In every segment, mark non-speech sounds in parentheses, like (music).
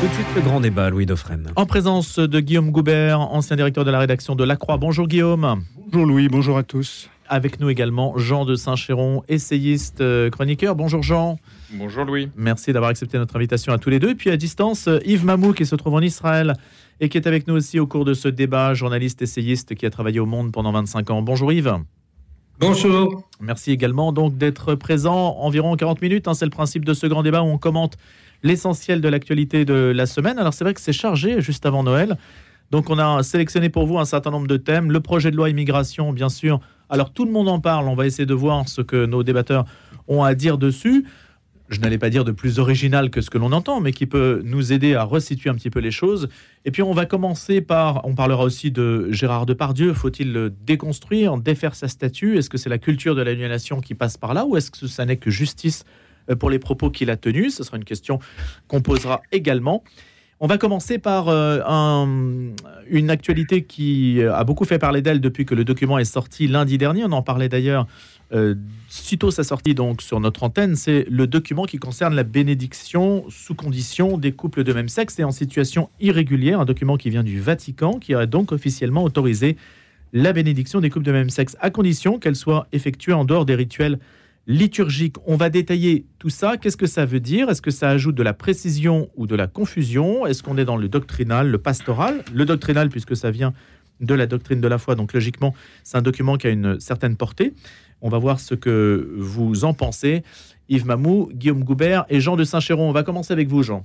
Tout de suite, le grand débat, Louis Dauphren. En présence de Guillaume Goubert, ancien directeur de la rédaction de La Croix. Bonjour Guillaume. Bonjour Louis, bonjour à tous. Avec nous également Jean de Saint-Chéron, essayiste, euh, chroniqueur. Bonjour Jean. Bonjour Louis. Merci d'avoir accepté notre invitation à tous les deux. Et puis à distance, euh, Yves Mamou qui se trouve en Israël et qui est avec nous aussi au cours de ce débat, journaliste essayiste qui a travaillé au Monde pendant 25 ans. Bonjour Yves. Bonjour. Merci également donc d'être présent environ 40 minutes. hein, c'est le principe de ce grand débat où on commente l'essentiel de l'actualité de la semaine. Alors c'est vrai que c'est chargé juste avant Noël. Donc on a sélectionné pour vous un certain nombre de thèmes. Le projet de loi immigration, bien sûr. Alors tout le monde en parle. On va essayer de voir ce que nos débatteurs ont à dire dessus. Je n'allais pas dire de plus original que ce que l'on entend, mais qui peut nous aider à resituer un petit peu les choses. Et puis on va commencer par, on parlera aussi de Gérard Depardieu. Faut-il le déconstruire, défaire sa statue? Est-ce que c'est la culture de l'annulation qui passe par là, ou est-ce que ça n'est que justice pour les propos qu'il a tenus Ce sera une question qu'on posera également. On va commencer par euh, un- une actualité qui a beaucoup fait parler d'elle depuis que le document est sorti lundi dernier. On en parlait d'ailleurs euh, sitôt sa sortie donc sur notre antenne. C'est le document qui concerne la bénédiction sous condition des couples de même sexe et en situation irrégulière. Un document qui vient du Vatican qui a donc officiellement autorisé la bénédiction des couples de même sexe à condition qu'elle soit effectuée en dehors des rituels liturgiques. On va détailler tout ça. Qu'est-ce que ça veut dire? Est-ce que ça ajoute de la précision ou de la confusion? Est-ce qu'on est dans le doctrinal, le pastoral? Le doctrinal, puisque ça vient de la doctrine de la foi, donc logiquement, c'est un document qui a une certaine portée. On va voir ce que vous en pensez. Yves Mamou, Guillaume Goubert et Jean de Saint-Chéron. On va commencer avec vous, Jean.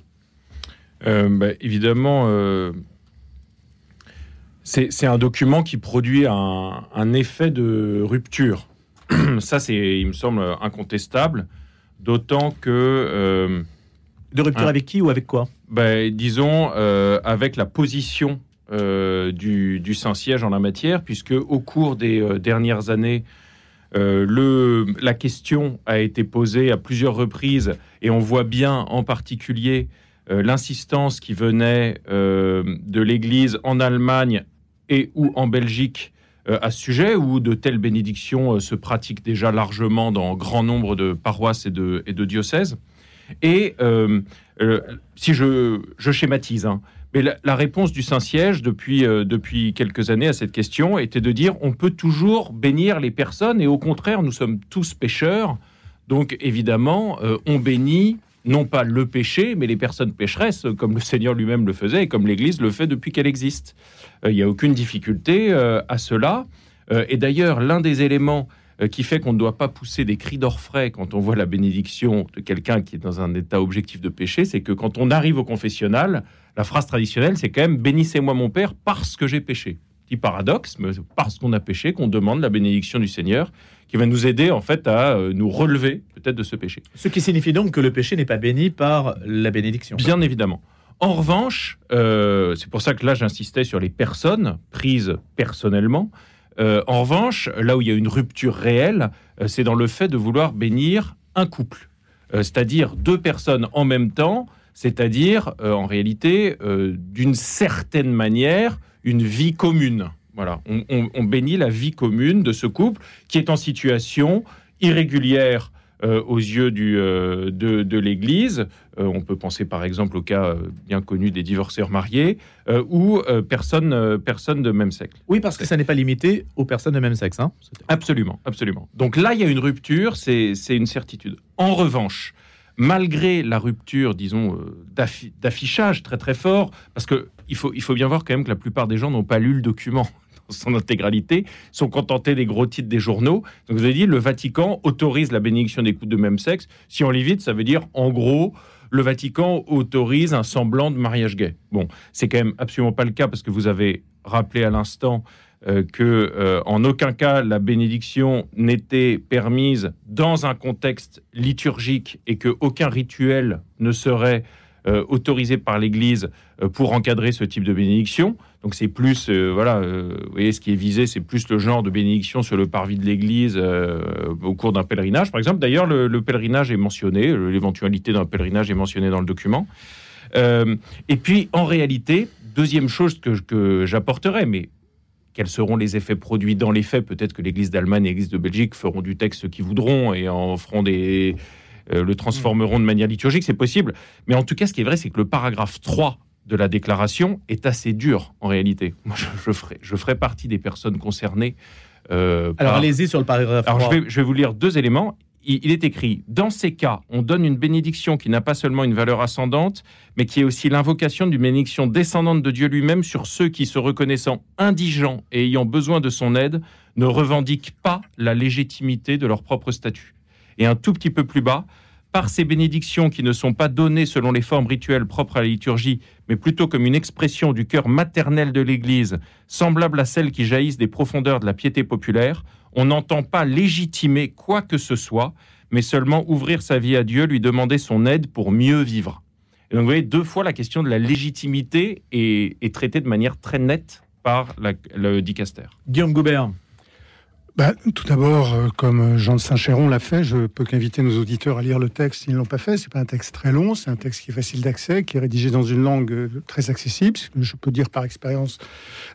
Euh, bah, évidemment, euh, c'est un document qui produit un effet de rupture. (clears throat) Ça, c'est, il me semble, incontestable. D'autant que, euh, De rupture avec qui ou avec quoi? Bah, disons, euh, avec la position euh, du, du Saint-Siège en la matière, puisque au cours des dernières années, le, la question a été posée à plusieurs reprises, et on voit bien en particulier l'insistance qui venait de l'Église en Allemagne et ou en Belgique à ce sujet, où de telles bénédictions euh, se pratiquent déjà largement dans grand nombre de paroisses et de, diocèses. Et euh, euh, si je, schématise, hein, mais la, réponse du Saint-Siège depuis, euh, depuis quelques années à cette question était de dire on peut toujours bénir les personnes et au contraire, nous sommes tous pécheurs. Donc évidemment, euh, on bénit non pas le péché, mais les personnes pécheresses, comme le Seigneur lui-même le faisait et comme l'Église le fait depuis qu'elle existe. Euh, Il n'y a aucune difficulté euh, à cela. Euh, et d'ailleurs, l'un des éléments qui fait qu'on ne doit pas pousser des cris d'orfraie quand on voit la bénédiction de quelqu'un qui est dans un état objectif de péché, c'est que quand on arrive au confessionnal, la phrase traditionnelle, c'est quand même bénissez-moi mon Père parce que j'ai péché. Petit paradoxe, mais parce qu'on a péché qu'on demande la bénédiction du Seigneur qui va nous aider en fait à euh, nous relever peut-être de ce péché. Ce qui signifie donc que le péché n'est pas béni par la bénédiction. Bien évidemment. En revanche, euh, c'est pour ça que là j'insistais sur les personnes prises personnellement. Euh, en revanche, là où il y a une rupture réelle, euh, c'est dans le fait de vouloir bénir un couple, c'est-à-dire deux personnes en même temps, c'est-à-dire en réalité d'une certaine manière une vie commune. Voilà, on, on- on bénit la vie commune de ce couple qui est en situation irrégulière euh, aux yeux du, euh, de, de l'Église. Euh, on peut penser par exemple au cas bien connu des divorceurs mariés ou personne, personne de même sexe. Oui, parce que ça n'est pas limité aux personnes de même sexe. hein. Absolument, absolument. Donc là, il y a une rupture, c'est c'est une certitude. En revanche, malgré la rupture, disons, euh, d'affi- d'affichage très très fort, parce que il faut, il faut bien voir quand même que la plupart des gens n'ont pas lu le document (laughs) dans son intégralité, sont contentés des gros titres des journaux. Donc vous avez dit, le Vatican autorise la bénédiction des couples de même sexe. Si on lit vite, ça veut dire, en gros, le Vatican autorise un semblant de mariage gay. Bon, c'est quand même absolument pas le cas, parce que vous avez rappelé à l'instant euh, que euh, en aucun cas la bénédiction n'était permise dans un contexte liturgique et que aucun rituel ne serait euh, autorisé par l'Église pour encadrer ce type de bénédiction. Donc c'est plus, voilà, vous voyez, ce qui est visé, c'est plus le genre de bénédiction sur le parvis de l'Église au cours d'un pèlerinage. Par exemple, d'ailleurs, le, le pèlerinage est mentionné, l'éventualité d'un pèlerinage est mentionnée dans le document. Et puis, en réalité, deuxième chose que, que j'apporterai, mais quels seront les effets produits dans les faits Peut-être que l'Église d'Allemagne et l'Église de Belgique feront du texte ce qu'ils voudront et en feront des, euh, le transformeront de manière liturgique, c'est possible. Mais en tout cas, ce qui est vrai, c'est que le paragraphe 3 de la déclaration est assez dur en réalité. Moi, je, ferai, je ferai partie des personnes concernées. Euh, Alors allez-y sur le paragraphe. 3. Alors je vais, je vais vous lire deux éléments il est écrit Dans ces cas, on donne une bénédiction qui n'a pas seulement une valeur ascendante, mais qui est aussi l'invocation d'une bénédiction descendante de Dieu lui-même sur ceux qui, se reconnaissant indigents et ayant besoin de son aide, ne revendiquent pas la légitimité de leur propre statut. Et un tout petit peu plus bas, par ces bénédictions qui ne sont pas données selon les formes rituelles propres à la liturgie, mais plutôt comme une expression du cœur maternel de l'Église, semblable à celles qui jaillissent des profondeurs de la piété populaire, on n'entend pas légitimer quoi que ce soit, mais seulement ouvrir sa vie à Dieu, lui demander son aide pour mieux vivre. Donc vous voyez, deux fois la question de la légitimité est, traitée de manière très nette par le dicaster. Guillaume Goubert. Bah, tout d'abord, euh, comme Jean de Saint-Chéron l'a fait, je peux qu'inviter nos auditeurs à lire le texte s'ils ne l'ont pas fait. C'est pas un texte très long, c'est un texte qui est facile d'accès, qui est rédigé dans une langue euh, très accessible. Je peux dire par expérience,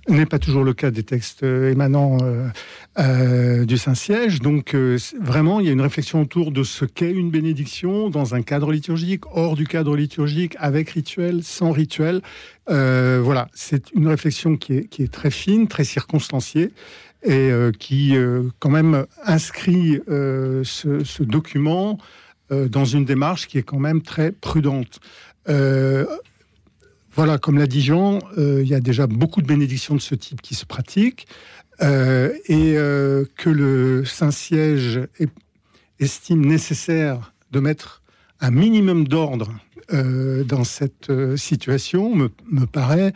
n'est pas toujours le cas des textes euh, émanant du Saint-Siège. Donc, vraiment, il y a une réflexion autour de ce qu'est une bénédiction dans un cadre liturgique, hors du cadre liturgique, avec rituel, sans rituel. voilà, c'est une réflexion qui est très fine, très circonstanciée et euh, qui euh, quand même inscrit euh, ce, document dans une démarche qui est quand même très prudente. voilà, comme l'a dit Jean, il y a déjà beaucoup de bénédictions de ce type qui se pratiquent et que le Saint-Siège estime nécessaire de mettre un minimum d'ordre dans cette situation me, me paraît,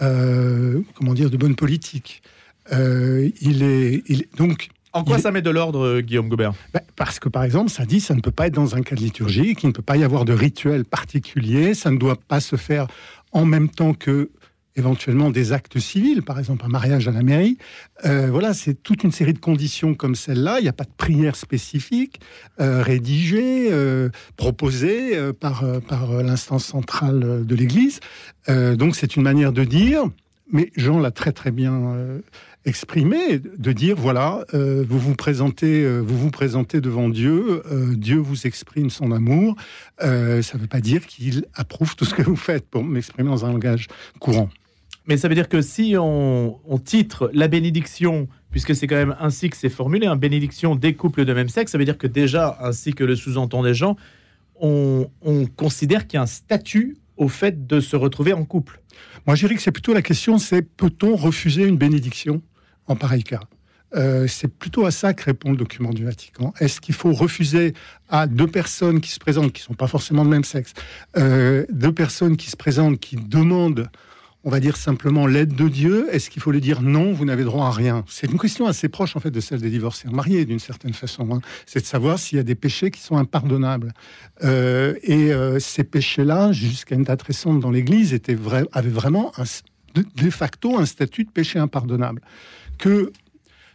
comment dire, de bonne politique. Euh, il, est, donc. En quoi ça met de l'ordre, euh, Guillaume Gobert ben, Parce que, par exemple, ça dit ça ne peut pas être dans un cadre liturgique, il ne peut pas y avoir de rituel particulier, ça ne doit pas se faire en même temps que éventuellement des actes civils, par exemple un mariage à la mairie. Euh, voilà, c'est toute une série de conditions comme celle-là. Il n'y a pas de prière spécifique rédigée, proposée par, par l'instance centrale de l'Église. donc c'est une manière de dire, mais Jean l'a très très bien exprimer, de dire voilà, euh, vous vous présentez, euh, vous vous présentez devant Dieu, euh, Dieu vous exprime son amour. ça ne veut pas dire qu'il approuve tout ce que vous faites, pour m'exprimer dans un langage courant. Mais ça veut dire que si on, titre la bénédiction, puisque c'est quand même ainsi que c'est formulé, un bénédiction des couples de même sexe, ça veut dire que déjà, ainsi que le sous-entend des gens, on, on considère qu'il y a un statut au fait de se retrouver en couple. Moi, je dirais que c'est plutôt la question, c'est peut-on refuser une bénédiction? En pareil cas. Euh, c'est plutôt à ça que répond le document du Vatican. Est-ce qu'il faut refuser à deux personnes qui se présentent, qui ne sont pas forcément de même sexe, euh, deux personnes qui se présentent, qui demandent, on va dire simplement l'aide de Dieu, est-ce qu'il faut lui dire non, vous n'avez droit à rien? C'est une question assez proche en fait de celle des divorcés mariés d'une certaine façon. Hein. C'est de savoir s'il y a des péchés qui sont impardonnables. Euh, et ces péchés-là, jusqu'à une date récente dans l'Église, avaient vraiment de facto un statut de péché impardonnable que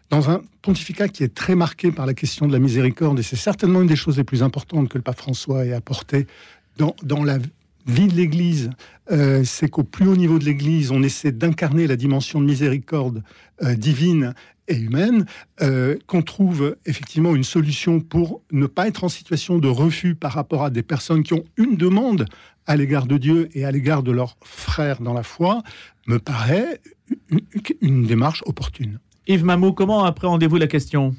dans un pontificat qui est très marqué par la question de la miséricorde, et c'est certainement une des choses les plus importantes que le pape François ait apporté dans, dans la vie de l'Église, euh, c'est qu'au plus haut niveau de l'Église, on essaie d'incarner la dimension de miséricorde euh, divine et humaine, euh, qu'on trouve effectivement une solution pour ne pas être en situation de refus par rapport à des personnes qui ont une demande à l'égard de Dieu et à l'égard de leurs frères dans la foi, me paraît une, démarche opportune. Yves Mamou, comment appréhendez-vous la question?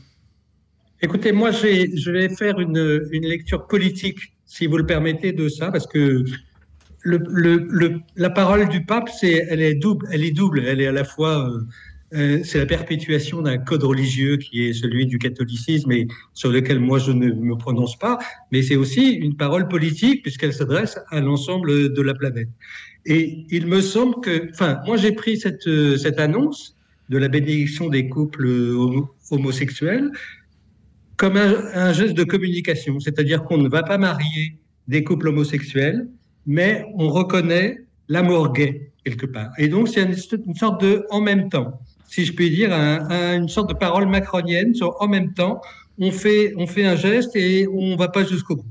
Écoutez, moi, je vais faire une, lecture politique, si vous le permettez, de ça, parce que le, la parole du pape, c'est, elle est double. Elle est double. Elle est à la fois, euh, euh, c'est la perpétuation d'un code religieux qui est celui du catholicisme et sur lequel moi je ne me prononce pas, mais c'est aussi une parole politique puisqu'elle s'adresse à l'ensemble de la planète. Et il me semble que, enfin, moi j'ai pris cette, euh, cette annonce de la bénédiction des couples homosexuels comme un, geste de communication, c'est-à-dire qu'on ne va pas marier des couples homosexuels, mais on reconnaît l'amour gay quelque part. Et donc c'est une, sorte de en même temps, si je puis dire, une sorte de parole macronienne en même temps. On fait, on fait un geste et on va pas jusqu'au bout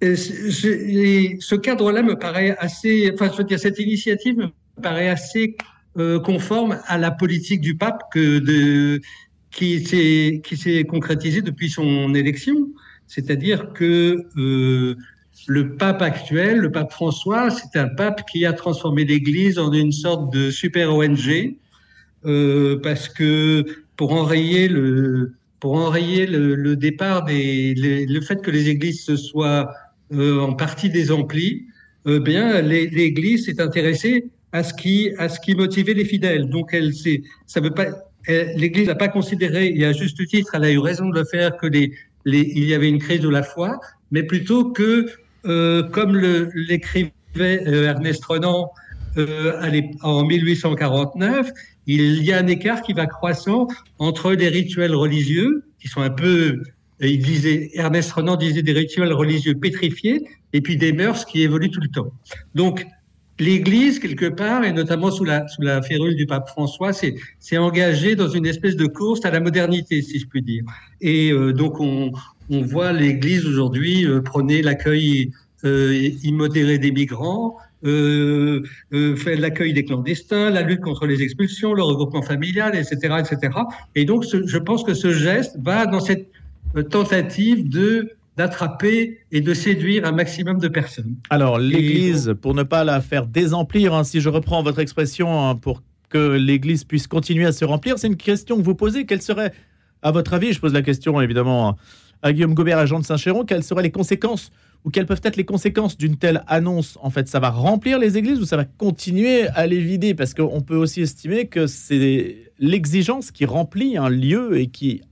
ce cadre-là me paraît assez, enfin, je veux dire, cette initiative me paraît assez euh, conforme à la politique du pape que de, qui s'est concrétisée depuis son élection. c'est-à-dire que euh, le pape actuel, le pape François, c'est un pape qui a transformé l'Église en une sorte de super ONG, parce que pour enrayer le, pour enrayer le, départ des, le fait que les églises se soient euh, en partie désemplies, euh, bien l'Église s'est intéressée à ce qui à ce qui motivait les fidèles. Donc elle c'est ça veut pas l'Église n'a pas considéré et à juste titre elle a eu raison de le faire que les, les il y avait une crise de la foi, mais plutôt que euh, comme l'écrivait euh, Ernest Renan euh, en 1849, il y a un écart qui va croissant entre des rituels religieux qui sont un peu, il disait, Ernest Renan disait des rituels religieux pétrifiés et puis des mœurs qui évoluent tout le temps. Donc, l'Église, quelque part, et notamment sous la, sous la férule du pape François, s'est engagée dans une espèce de course à la modernité, si je puis dire. Et donc, on, on voit l'Église aujourd'hui euh, prôner l'accueil euh, immodéré des migrants, euh, euh, l'accueil des clandestins, la lutte contre les expulsions, le regroupement familial, etc., etc. Et donc, je pense que ce geste va dans cette tentative de d'attraper et de séduire un maximum de personnes. Alors, l'Église, pour ne pas la faire désemplir, hein, si je reprends votre expression, hein, pour que l'Église puisse continuer à se remplir, c'est une question que vous posez. Quelle serait, à votre avis, je pose la question évidemment à Guillaume Gobert, agent de Saint-Chéron, quelles seraient les conséquences ou quelles peuvent être les conséquences d'une telle annonce En fait, ça va remplir les églises ou ça va continuer à les vider? Parce qu'on peut aussi estimer que c'est l'exigence qui remplit un lieu et qui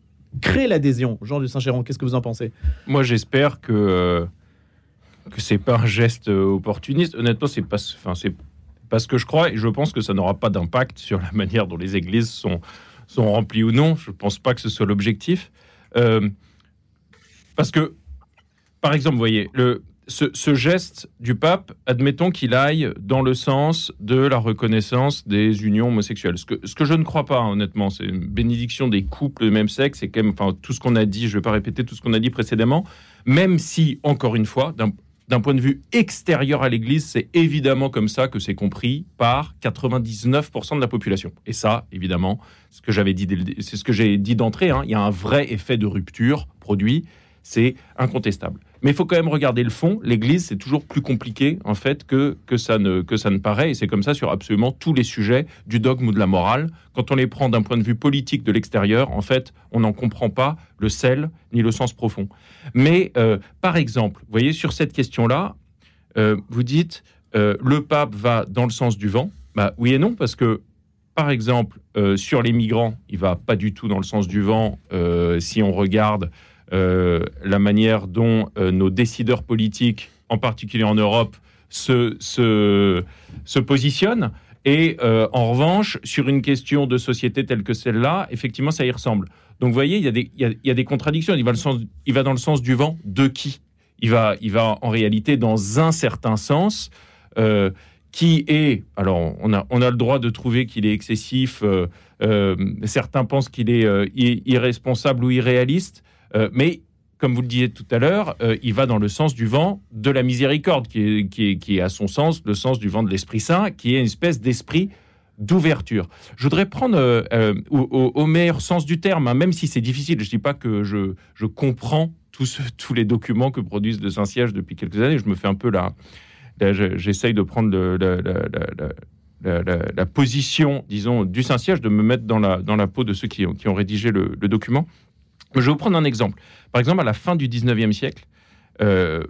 crée l'adhésion. Jean de Saint-Chéron, qu'est-ce que vous en pensez? Moi, j'espère que euh, que c'est pas un geste euh, opportuniste. Honnêtement, c'est pas, pas ce que je crois et je pense que ça n'aura pas d'impact sur la manière dont les églises sont sont remplies ou non. Je pense pas que ce soit l'objectif. Euh, parce que, par exemple, voyez, le, ce, geste du pape, admettons qu'il aille dans le sens de la reconnaissance des unions homosexuelles. Ce que, je ne crois pas, honnêtement, c'est une bénédiction des couples de même sexe, c'est quand même enfin, tout ce qu'on a dit, je ne vais pas répéter tout ce qu'on a dit précédemment, même si, encore une fois, d'un point de vue extérieur à l'Église, c'est évidemment comme ça que c'est compris par 99% de la population. Et ça, évidemment, ce que j'avais dit, c'est ce que j'ai dit d'entrée. Hein, il y a un vrai effet de rupture produit c'est incontestable. Mais il faut quand même regarder le fond. L'Église, c'est toujours plus compliqué, en fait, que, que, ça ne, que ça ne paraît. Et c'est comme ça sur absolument tous les sujets du dogme ou de la morale. Quand on les prend d'un point de vue politique de l'extérieur, en fait, on n'en comprend pas le sel ni le sens profond. Mais, euh, par exemple, vous voyez, sur cette question-là, euh, vous dites, euh, le pape va dans le sens du vent. Bah, oui et non, parce que par exemple, sur les migrants, il va pas du tout dans le sens du vent si on regarde la manière dont euh, nos décideurs politiques, en particulier en Europe, se, se, se positionnent. Et euh, en revanche, sur une question de société telle que celle-là, effectivement, ça y ressemble. Donc, vous voyez, il y a des, il y a, des contradictions. Il va, le sens, il va dans le sens du vent de qui? Il va, il va en réalité dans un certain sens. qui est, alors on a, on a le droit de trouver qu'il est excessif, certains pensent qu'il est irresponsable ou irréaliste, euh, mais comme vous le disiez tout à l'heure, euh, il va dans le sens du vent de la miséricorde, qui est, à son sens le sens du vent de l'Esprit Saint, qui est une espèce d'esprit d'ouverture. Je voudrais prendre euh, au, meilleur sens du terme, hein, même si c'est difficile, je ne dis pas que je, comprends tous, les documents que produisent le Saint-Siège depuis quelques années, je me fais un peu là, j'essaye de prendre la, position, disons, du Saint-Siège, de me mettre dans la, peau de ceux qui ont rédigé le document. Je vais vous prendre un exemple. Par exemple, à la fin du 19e siècle, euh,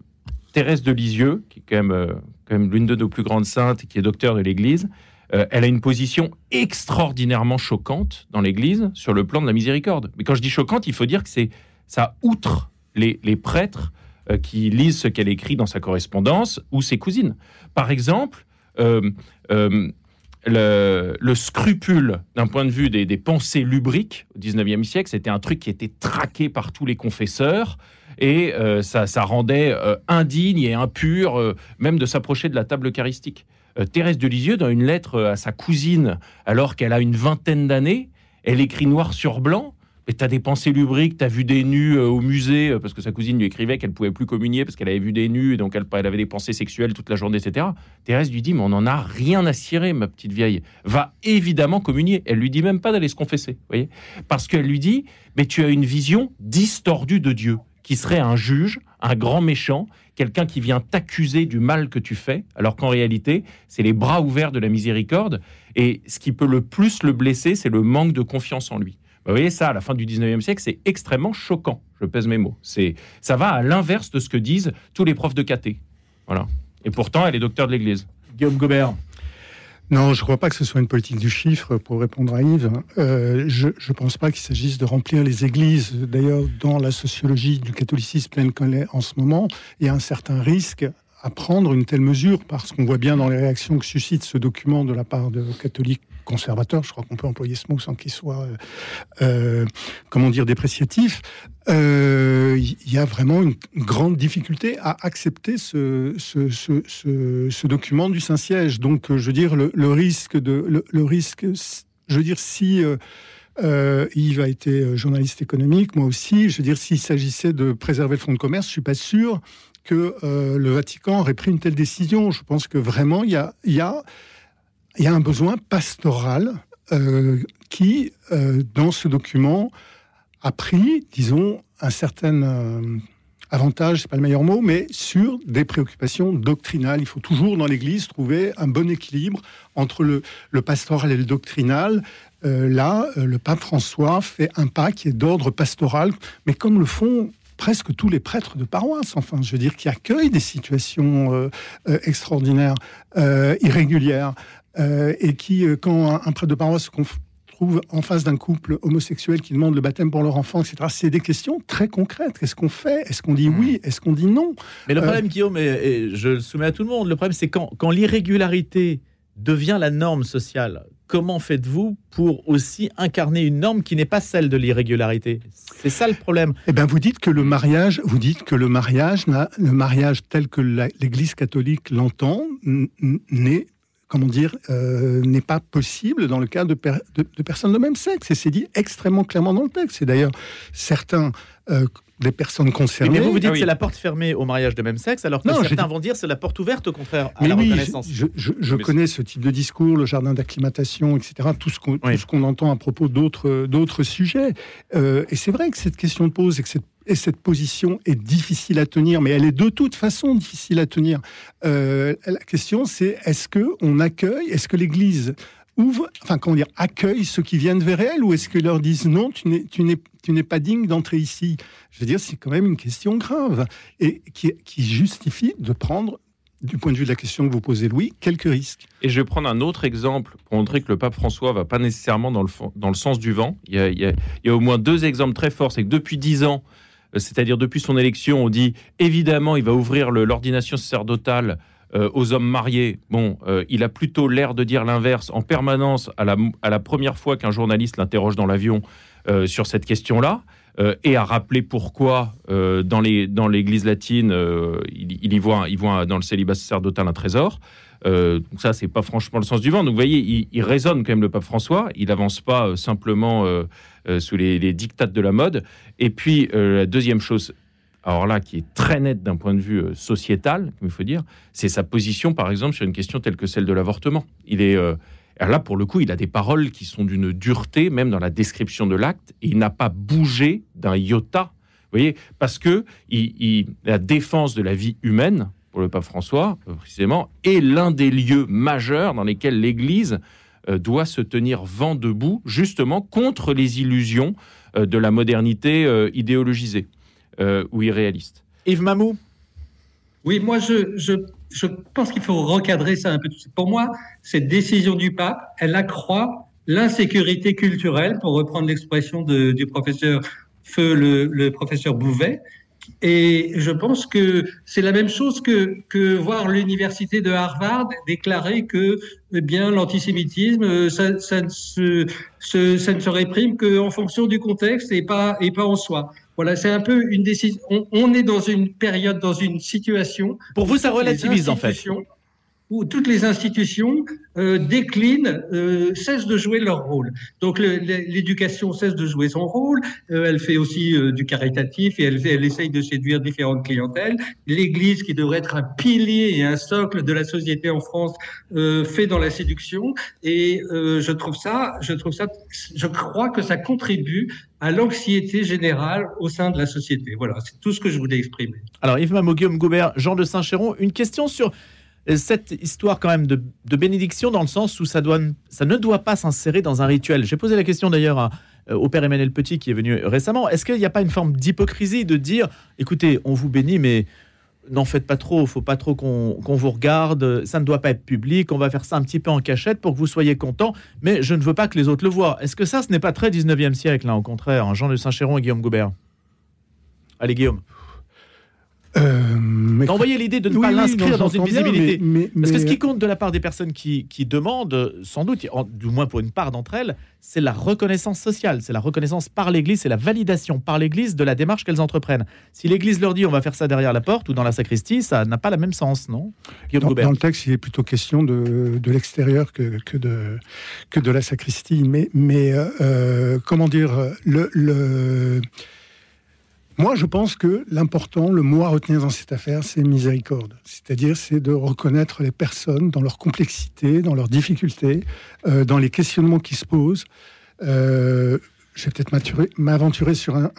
Thérèse de Lisieux, qui est quand même, euh, l'une de nos plus grandes saintes et qui est docteur de l'Église, euh, elle a une position extraordinairement choquante dans l'Église sur le plan de la miséricorde. Mais quand je dis choquante, il faut dire que c'est ça outre les prêtres qui lisent ce qu'elle écrit dans sa correspondance ou ses cousines. Par exemple, le, scrupule d'un point de vue des, pensées lubriques au 19e siècle, c'était un truc qui était traqué par tous les confesseurs et euh, ça, rendait euh, indigne et impur euh, même de s'approcher de la table eucharistique. Thérèse de Lisieux, dans une lettre à sa cousine, alors qu'elle a une vingtaine d'années, elle écrit noir sur blanc t'as des pensées lubriques, t'as vu des nus euh, au musée, euh, parce que sa cousine lui écrivait qu'elle pouvait plus communier parce qu'elle avait vu des nus, et donc elle, avait des pensées sexuelles toute la journée, etc. Thérèse lui dit, mais on n'en a rien à cirer, ma petite vieille. Va évidemment communier. Elle lui dit même pas d'aller se confesser, voyez Parce qu'elle lui dit, mais tu as une vision distordue de Dieu qui serait un juge, un grand méchant, quelqu'un qui vient t'accuser du mal que tu fais, alors qu'en réalité, c'est les bras ouverts de la miséricorde. Et ce qui peut le plus le blesser, c'est le manque de confiance en lui. Vous voyez ça, à la fin du 19e siècle, c'est extrêmement choquant. Je pèse mes mots. C'est, ça va à l'inverse de ce que disent tous les profs de caté. Voilà. Et pourtant, elle est docteur de l'Église. Guillaume Gobert. Non, je ne crois pas que ce soit une politique du chiffre pour répondre à Yves. Euh, je ne pense pas qu'il s'agisse de remplir les églises. D'ailleurs, dans la sociologie du catholicisme pleine qu'on en ce moment, il y a un certain risque à prendre une telle mesure parce qu'on voit bien dans les réactions que suscite ce document de la part de catholiques conservateurs, je crois qu'on peut employer ce mot sans qu'il soit, euh, euh, comment dire, dépréciatif, euh, il y a vraiment une grande difficulté à accepter ce, document du Saint-Siège. Donc, je veux dire, le, risque de, le, risque, je veux dire, si Yves a été journaliste économique, moi aussi, je veux dire, s'il s'agissait de préserver le fonds de commerce, je suis pas sûr que le Vatican aurait pris une telle décision. Je pense que vraiment, il y a il y a un besoin pastoral euh, qui, euh, dans ce document, a pris, disons, un certain euh, avantage, c'est pas le meilleur mot, mais sur des préoccupations doctrinales. Il faut toujours dans l'Église trouver un bon équilibre entre le, le pastoral et le doctrinal. là, le pape François fait un pas qui est d'ordre pastoral, mais comme le font presque tous les prêtres de paroisse, enfin, je veux dire, qui accueillent des situations extraordinaires, irrégulières. Euh, et qui, euh, quand un, prêtre de paroisse se trouve en face d'un couple homosexuel qui demande le baptême pour leur enfant, etc. C'est des questions très concrètes. Qu'est-ce qu'on fait? Est-ce qu'on dit oui? Est-ce qu'on dit non? Mais le euh, problème, Guillaume, et, je le soumets à tout le monde, le problème, c'est quand, quand l'irrégularité devient la norme sociale, comment faites-vous pour aussi incarner une norme qui n'est pas celle de l'irrégularité? C'est ça le problème. Eh bien, vous dites que le mariage, vous dites que le mariage, le mariage tel que l'Église catholique l'entend, n'est comment dire, euh, n'est pas possible dans le cas de, de, personnes de même sexe. Et c'est dit extrêmement clairement dans le texte. Et d'ailleurs, certains euh, des personnes concernées. Mais vous vous dites que ah c'est la porte fermée au mariage de même sexe, alors que certains vont dire c'est la porte ouverte au contraire à la reconnaissance. Je, je, connais ce type de discours, le jardin d'acclimatation, etc. Tout ce qu'on entend à propos d'autres sujets. Euh, et c'est vrai que cette question de pose et que cette et cette position est difficile à tenir, mais elle est de toute façon difficile à tenir. Euh, la question, c'est est-ce que on accueille, est-ce que l'Église ouvre, enfin comment dire, accueille ceux qui viennent vers elle, ou est-ce qu'ils leur disent non, tu n'es, pas digne d'entrer ici? Je veux dire, c'est quand même une question grave et qui, justifie de prendre du point de vue de la question que vous posez, Louis, quelques risques. Et je vais prendre un autre exemple pour montrer que le pape François va pas nécessairement dans le, dans le sens du vent. Il y a au moins deux exemples très forts. C'est que depuis dix ans, euh, c'est-à-dire depuis son élection, on dit évidemment il va ouvrir l'ordination sacerdotale euh, aux hommes mariés. Bon, euh, il a plutôt l'air de dire l'inverse en permanence à la, première fois qu'un journaliste l'interroge dans l'avion sur cette question-là. et à rappeler pourquoi dans l'Église latine, il, y voit, dans le célibat sacerdotal un trésor. Euh, ça, c'est pas franchement le sens du vent. Donc, vous voyez, il, il résonne quand même le pape François. Il n'avance pas euh, simplement euh, sous les, les dictates de la mode. Et puis, la deuxième chose, alors là, qui est très nette d'un point de vue sociétal, il faut dire, c'est sa position, par exemple, sur une question telle que celle de l'avortement. Il est là, pour le coup, il a des paroles qui sont d'une dureté, même dans la description de l'acte, et il n'a pas bougé d'un iota. Vous voyez, parce que la défense de la vie humaine, pour le pape François, précisément, est l'un des lieux majeurs dans lesquels l'Église euh, doit se tenir vent debout, justement contre les illusions euh, de la modernité euh, idéologisée ou irréaliste. Yves Mamou Oui, moi je, je, je pense qu'il faut recadrer ça un peu. Pour moi, cette décision du pape, elle accroît l'insécurité culturelle, pour reprendre l'expression du professeur Feu, le, le professeur Bouvet, et je pense que c'est la même chose que, que voir l'université de Harvard déclarer que eh bien l'antisémitisme, ça, ça, ne se, ça ne se réprime qu'en fonction du contexte et pas, et pas en soi. Voilà, c'est un peu une décision. On, est dans une période, dans une situation. Pour vous, ça relativise en fait. Où toutes les institutions euh, déclinent, euh, cessent de jouer leur rôle. Donc l'éducation cesse de jouer son rôle, euh, elle fait aussi euh, du caritatif et elle, elle essaye de séduire différentes clientèles. L'Église, qui devrait être un pilier et un socle de la société en France, euh, fait dans la séduction. Et je trouve ça, je trouve ça, je crois que ça contribue à l'anxiété générale au sein de la société. Voilà, c'est tout ce que je voulais exprimer. Alors Yves Mamo, Guillaume Goubert, Jean de Saint-Chéron, une question sur cette histoire quand même de, bénédiction dans le sens où ça, ne doit pas s'insérer dans un rituel. J'ai posé la question d'ailleurs euh, au père Emmanuel Petit qui est venu récemment. Est-ce qu'il n'y a pas une forme d'hypocrisie de dire, écoutez, on vous bénit, mais n'en faites pas trop, faut pas trop qu'on vous regarde, ça ne doit pas être public, on va faire ça un petit peu en cachette pour que vous soyez content, mais je ne veux pas que les autres le voient. Est-ce que ça, ce n'est pas très 19e siècle, là, au contraire, hein, Jean de Saint-Chéron et Guillaume Goubert? Allez, Guillaume. Euh, Envoyez l'idée de ne pas l'inscrire dans une visibilité. Parce que ce qui compte de la part des personnes qui, demandent, sans doute, du moins pour une part d'entre elles, c'est la reconnaissance sociale, c'est la reconnaissance par l'Église, c'est la validation par l'Église de la démarche qu'elles entreprennent. Si l'Église leur dit on va faire ça derrière la porte ou dans la sacristie, ça n'a pas le même sens, non? Dans, dans, le texte, il est plutôt question de, de l'extérieur que, que, de, que de la sacristie. Mais, mais euh, euh, comment dire, le, le moi, je pense que l'important, le mot à retenir dans cette affaire, c'est miséricorde. C'est-à-dire, c'est de reconnaître les personnes dans leur complexité, dans leurs difficultés, euh, dans les questionnements qui se posent. Euh, je vais peut-être m'aventurer sur un,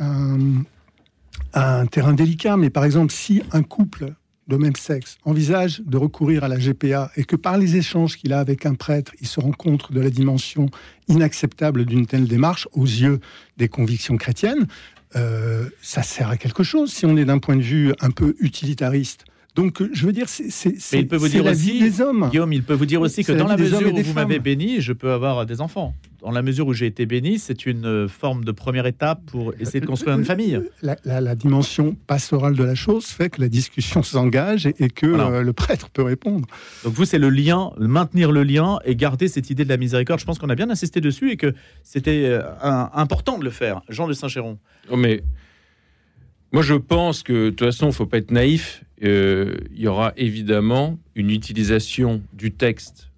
un, terrain délicat, mais par exemple, si un couple de même sexe envisage de recourir à la GPA et que par les échanges qu'il a avec un prêtre, il se rend compte de la dimension inacceptable d'une telle démarche aux yeux des convictions chrétiennes, ça sert à quelque chose si on est d'un point de vue un peu utilitariste. Donc, je veux dire, c'est la vie des hommes. Guillaume, il peut vous dire aussi que dans la mesure où vous m'avez béni, je peux avoir des enfants. Dans la mesure où j'ai été béni, c'est une forme de première étape pour essayer de construire une famille. La, dimension pastorale de la chose fait que la discussion s'engage et, que euh, le prêtre peut répondre. Donc vous, c'est le lien, maintenir le lien et garder cette idée de la miséricorde. Je pense qu'on a bien insisté dessus et que c'était euh, important de le faire. Jean de Saint-Chéron. Oh, mais moi, je pense que de toute façon, il ne faut pas être naïf euh, il y aura évidemment une utilisation du texte.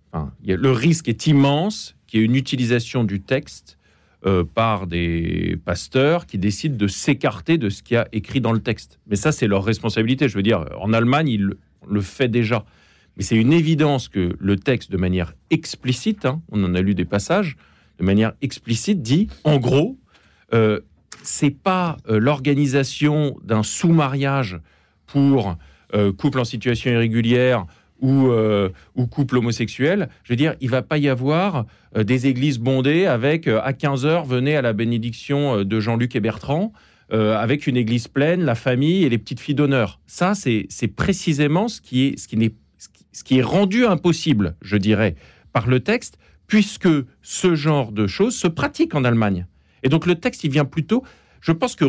le risque est immense qu'il y ait une utilisation du texte euh, par des pasteurs qui décident de s'écarter de ce qui a écrit dans le texte. Mais ça, c'est leur responsabilité. Je veux dire, en Allemagne, ils le fait déjà. Mais c'est une évidence que le texte, de manière explicite, hein, on en a lu des passages, de manière explicite, dit, en gros, euh, c'est pas l'organisation d'un sous-mariage pour euh, couple en situation irrégulière ou, euh, ou couple homosexuel, je veux dire, il va pas y avoir euh, des églises bondées avec à 15 heures, venez à la bénédiction de Jean-Luc et Bertrand, avec une église pleine, la famille et les petites filles d'honneur. Ça, c'est précisément ce qui est, ce, qui ce qui est rendu impossible, je dirais, par le texte, puisque ce genre de choses se pratique en Allemagne. Et donc le texte, il vient plutôt, je pense que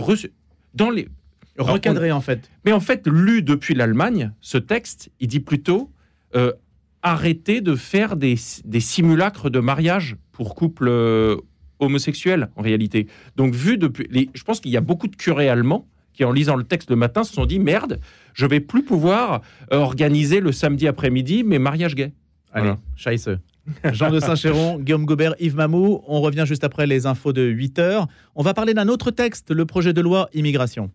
dans les, recadré en fait. Mais en fait, lu depuis l'Allemagne, ce texte, il dit plutôt euh, arrêtez de faire des, simulacres de mariage pour couples euh, homosexuels, en réalité. Donc, vu depuis. Les, je pense qu'il y a beaucoup de curés allemands qui, en lisant le texte le matin, se sont dit merde, je vais plus pouvoir euh, organiser le samedi après-midi mes mariages gays. Allez, voilà. (laughs) Jean de Saint-Chéron, Guillaume Gobert, Yves Mamou. On revient juste après les infos de 8 heures. On va parler d'un autre texte, le projet de loi immigration.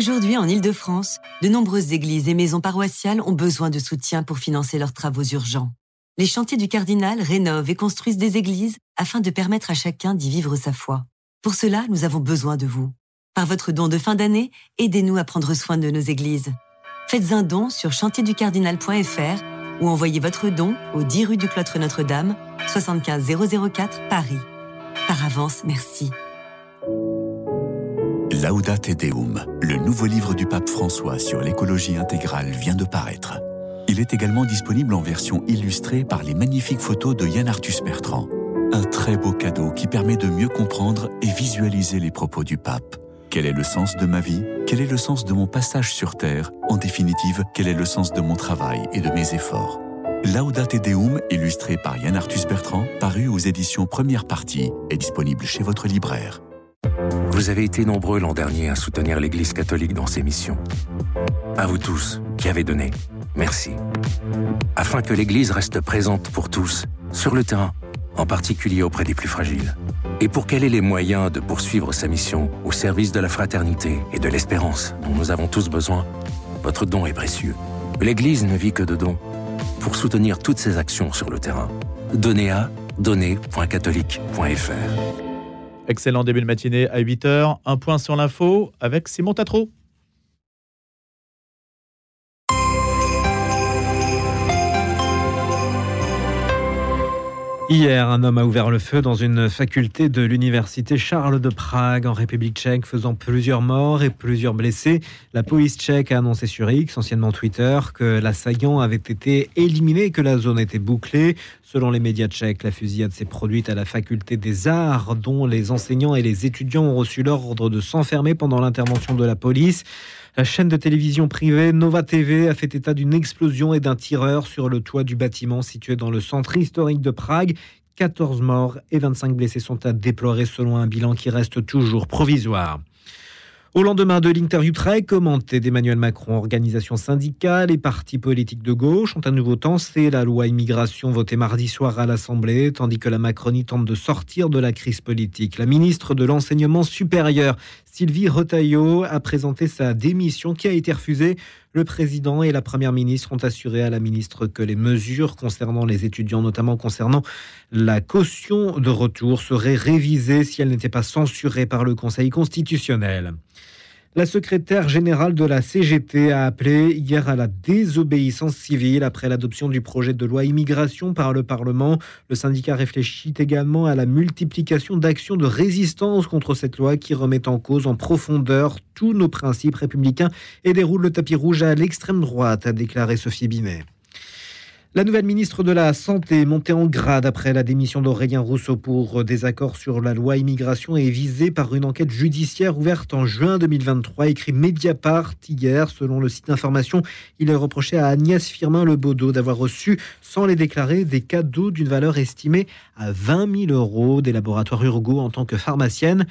Aujourd'hui, en Ile-de-France, de nombreuses églises et maisons paroissiales ont besoin de soutien pour financer leurs travaux urgents. Les chantiers du Cardinal rénovent et construisent des églises afin de permettre à chacun d'y vivre sa foi. Pour cela, nous avons besoin de vous. Par votre don de fin d'année, aidez-nous à prendre soin de nos églises. Faites un don sur chantierducardinal.fr ou envoyez votre don au 10 rue du Cloître Notre-Dame, 75 004 Paris. Par avance, merci. Laudate Deum, le nouveau livre du pape François sur l'écologie intégrale vient de paraître. Il est également disponible en version illustrée par les magnifiques photos de Yann Arthus Bertrand. Un très beau cadeau qui permet de mieux comprendre et visualiser les propos du pape. Quel est le sens de ma vie? Quel est le sens de mon passage sur Terre? En définitive, quel est le sens de mon travail et de mes efforts? Laudate Deum, illustré par Yann Arthus Bertrand, paru aux éditions Première Partie, est disponible chez votre libraire. Vous avez été nombreux l'an dernier à soutenir l'Église catholique dans ses missions. À vous tous qui avez donné, merci. Afin que l'Église reste présente pour tous, sur le terrain, en particulier auprès des plus fragiles, et pour qu'elle ait les moyens de poursuivre sa mission au service de la fraternité et de l'espérance dont nous avons tous besoin, votre don est précieux. L'Église ne vit que de dons. Pour soutenir toutes ses actions sur le terrain, donnez à donner.catholique.fr. Excellent début de matinée à 8h. Un point sur l'info avec Simon Tatro. Hier, un homme a ouvert le feu dans une faculté de l'université Charles de Prague en République tchèque, faisant plusieurs morts et plusieurs blessés. La police tchèque a annoncé sur X, anciennement Twitter, que l'assaillant avait été éliminé et que la zone était bouclée. Selon les médias tchèques, la fusillade s'est produite à la faculté des arts, dont les enseignants et les étudiants ont reçu l'ordre de s'enfermer pendant l'intervention de la police. La chaîne de télévision privée Nova TV a fait état d'une explosion et d'un tireur sur le toit du bâtiment situé dans le centre historique de Prague. 14 morts et 25 blessés sont à déplorer selon un bilan qui reste toujours provisoire. Au lendemain de l'interview très commentée d'Emmanuel Macron, organisations syndicales et partis politiques de gauche ont à nouveau tensé la loi immigration votée mardi soir à l'Assemblée, tandis que la Macronie tente de sortir de la crise politique. La ministre de l'Enseignement supérieur, Sylvie Retailleau, a présenté sa démission qui a été refusée. Le président et la première ministre ont assuré à la ministre que les mesures concernant les étudiants, notamment concernant la caution de retour, seraient révisées si elles n'étaient pas censurées par le Conseil constitutionnel. La secrétaire générale de la CGT a appelé hier à la désobéissance civile après l'adoption du projet de loi immigration par le Parlement. Le syndicat réfléchit également à la multiplication d'actions de résistance contre cette loi qui remet en cause en profondeur tous nos principes républicains et déroule le tapis rouge à l'extrême droite, a déclaré Sophie Binet. La nouvelle ministre de la Santé, montée en grade après la démission d'Aurélien Rousseau pour désaccord sur la loi immigration, est visée par une enquête judiciaire ouverte en juin 2023, écrit Mediapart hier. Selon le site d'information, il est reproché à Agnès Firmin-Lebaudot d'avoir reçu, sans les déclarer, des cadeaux d'une valeur estimée à 20 000 euros des laboratoires Urgo en tant que pharmacienne.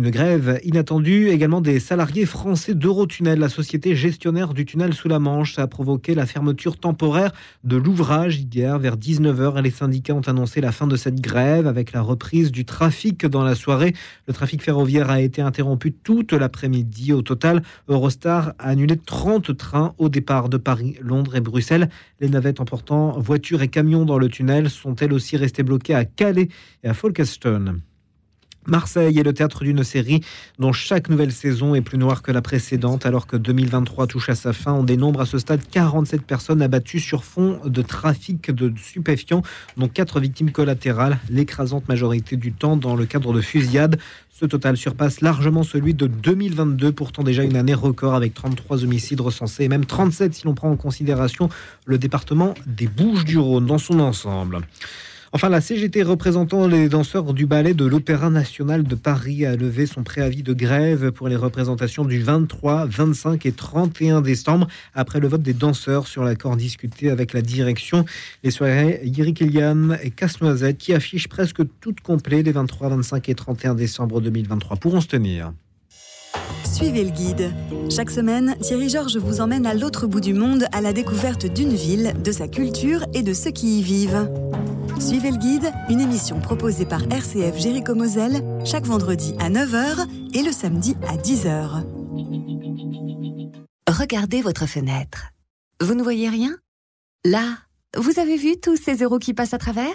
Une grève inattendue également des salariés français d'Eurotunnel, la société gestionnaire du tunnel sous la Manche. Ça a provoqué la fermeture temporaire de l'ouvrage hier vers 19h. Les syndicats ont annoncé la fin de cette grève avec la reprise du trafic dans la soirée. Le trafic ferroviaire a été interrompu toute l'après-midi. Au total, Eurostar a annulé 30 trains au départ de Paris, Londres et Bruxelles. Les navettes emportant voitures et camions dans le tunnel sont elles aussi restées bloquées à Calais et à Folkestone. Marseille est le théâtre d'une série dont chaque nouvelle saison est plus noire que la précédente, alors que 2023 touche à sa fin. On dénombre à ce stade 47 personnes abattues sur fond de trafic de stupéfiants, dont 4 victimes collatérales, l'écrasante majorité du temps dans le cadre de fusillades. Ce total surpasse largement celui de 2022, pourtant déjà une année record avec 33 homicides recensés et même 37 si l'on prend en considération le département des Bouches-du-Rhône dans son ensemble. Enfin, la CGT représentant les danseurs du ballet de l'Opéra national de Paris a levé son préavis de grève pour les représentations du 23, 25 et 31 décembre après le vote des danseurs sur l'accord discuté avec la direction. Les soirées Yiri Kilian et Casse-Noisette qui affichent presque toutes complètes les 23, 25 et 31 décembre 2023 pourront se tenir. Suivez le guide. Chaque semaine, Thierry Georges vous emmène à l'autre bout du monde à la découverte d'une ville, de sa culture et de ceux qui y vivent. Suivez le guide, une émission proposée par RCF Jéricho Moselle chaque vendredi à 9h et le samedi à 10h. Regardez votre fenêtre. Vous ne voyez rien? Là, vous avez vu tous ces euros qui passent à travers?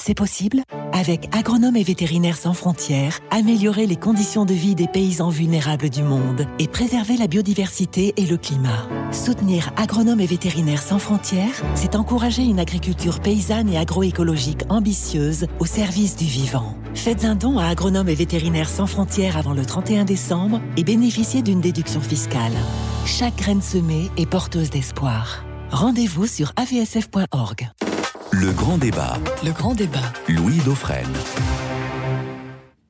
c'est possible? Avec Agronome et Vétérinaires sans frontières, améliorer les conditions de vie des paysans vulnérables du monde et préserver la biodiversité et le climat. Soutenir Agronome et Vétérinaires sans frontières c'est encourager une agriculture paysanne et agroécologique ambitieuse au service du vivant. Faites un don à Agronomes et Vétérinaires sans frontières avant le 31 décembre et bénéficiez d'une déduction fiscale. Chaque graine semée est porteuse d'espoir. Rendez-vous sur avsf.org. Le grand débat. Le grand débat. Louis Dauphren.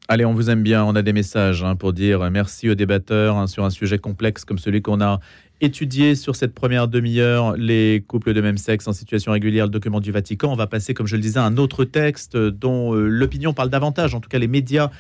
Allez, on vous aime bien. On a des messages hein, pour dire merci aux débatteurs hein, sur un sujet complexe comme celui qu'on a étudié sur cette première demi-heure, les couples de même sexe en situation régulière, le document du Vatican. On va passer, comme je le disais, à un autre texte dont euh, l'opinion parle davantage, en tout cas les médias.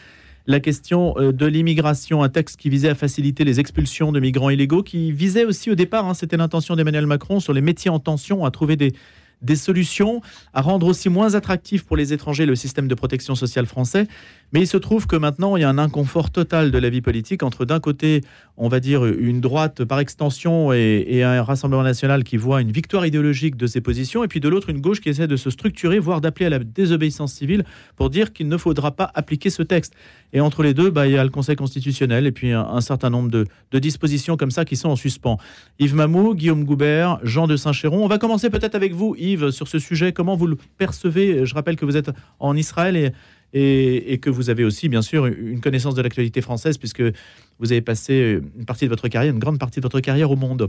La question euh, de l'immigration, un texte qui visait à faciliter les expulsions de migrants illégaux, qui visait aussi au départ, hein, c'était l'intention d'Emmanuel Macron, sur les métiers en tension, à trouver des, des solutions, à rendre aussi moins attractif pour les étrangers le système de protection sociale français. Mais il se trouve que maintenant, il y a un inconfort total de la vie politique entre d'un côté, on va dire, une droite par extension et, un Rassemblement national qui voit une victoire idéologique de ses positions, et puis de l'autre, une gauche qui essaie de se structurer, voire d'appeler à la désobéissance civile pour dire qu'il ne faudra pas appliquer ce texte. Et entre les deux, bah, il y a le Conseil constitutionnel et puis un, certain nombre de, de, dispositions comme ça qui sont en suspens. Yves Mamou, Guillaume Goubert, Jean de Saint-Chéron. On va commencer peut-être avec vous, Yves, sur ce sujet. Comment vous le percevez? Je rappelle que vous êtes en Israël et et, que vous avez aussi, bien sûr, une connaissance de l'actualité française, puisque vous avez passé une partie de votre carrière, une grande partie de votre carrière au monde.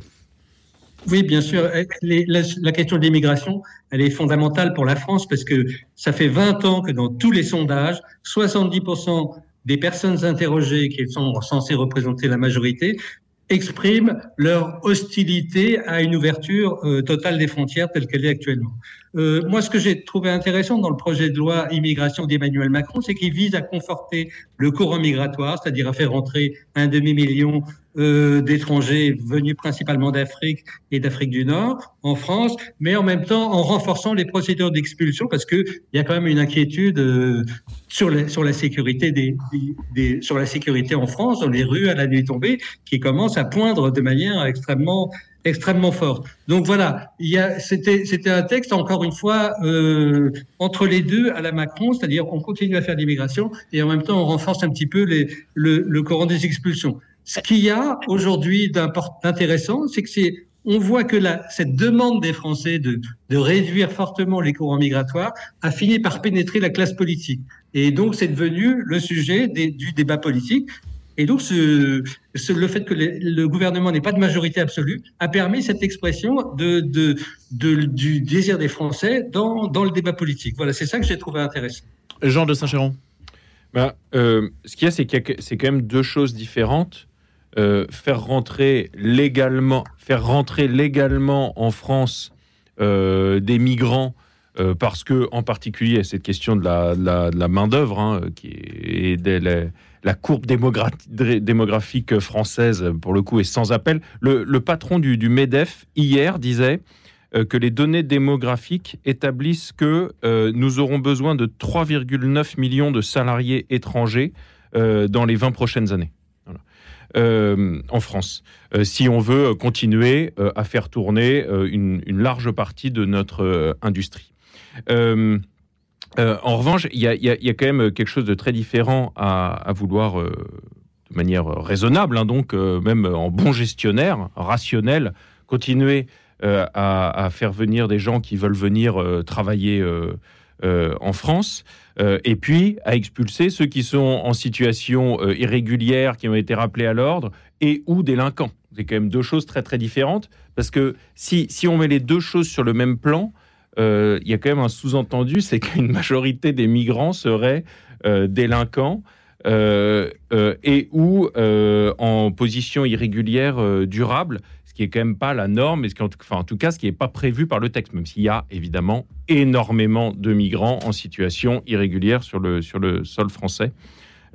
Oui, bien sûr. la, question de l'immigration, elle est fondamentale pour la France parce que ça fait 20 ans que dans tous les sondages, 70% des personnes interrogées qui sont censées représenter la majorité expriment leur hostilité à une ouverture euh, totale des frontières telle qu'elle est actuellement. Euh, moi, ce que j'ai trouvé intéressant dans le projet de loi immigration d'Emmanuel Macron, c'est qu'il vise à conforter le courant migratoire, c'est-à-dire à faire rentrer un demi-million euh, d'étrangers venus principalement d'Afrique et d'Afrique du Nord en France, mais en même temps en renforçant les procédures d'expulsion parce que il y a quand même une inquiétude euh, sur, la, sur la sécurité des, des, sur la sécurité en France dans les rues à la nuit tombée qui commence à poindre de manière extrêmement extrêmement forte. Donc voilà, c'était un texte encore une fois euh, entre les deux à la Macron, c'est-à-dire on continue à faire l'immigration et en même temps on renforce un petit peu les, le, le courant des expulsions. Ce qu'il y a aujourd'hui d'intéressant, c'est que c'est on voit que la, cette demande des Français de, de réduire fortement les courants migratoires a fini par pénétrer la classe politique. Et donc, c'est devenu le sujet des, du débat politique. Et donc, ce, ce, le fait que le gouvernement n'ait pas de majorité absolue a permis cette expression de, de, de du désir des Français dans, dans, le débat politique. Voilà, c'est ça que j'ai trouvé intéressant. Jean de Saint-Chéron. Ben, euh, ce qu'il y a, c'est qu'il c'est quand même deux choses différentes. Euh, faire rentrer légalement, faire rentrer légalement en France euh, des migrants euh, parce que, en particulier, cette question de la, la, main d'œuvre, hein, qui est, la, la, courbe démographique française, pour le coup, est sans appel. Le, patron du, du, Medef hier disait que les données démographiques établissent que nous aurons besoin de 3,9 millions de salariés étrangers dans les 20 prochaines années. Euh, en France, euh, si on veut continuer euh, à faire tourner une, large partie de notre industrie. en revanche, il y, a quand même quelque chose de très différent à, vouloir, de manière raisonnable, hein, donc même en bon gestionnaire, rationnel, continuer à, faire venir des gens qui veulent venir travailler en France. Euh, et puis à expulser ceux qui sont en situation euh, irrégulière, qui ont été rappelés à l'ordre, et ou délinquants. C'est quand même deux choses très très différentes, parce que si, si on met les deux choses sur le même plan, euh, il y a quand même un sous-entendu, c'est qu'une majorité des migrants seraient délinquants. et ou en position irrégulière durable, ce qui est quand même pas la norme, et ce qui, en tout cas ce qui n'est pas prévu par le texte, même s'il y a évidemment énormément de migrants en situation irrégulière sur le, sur le sol français.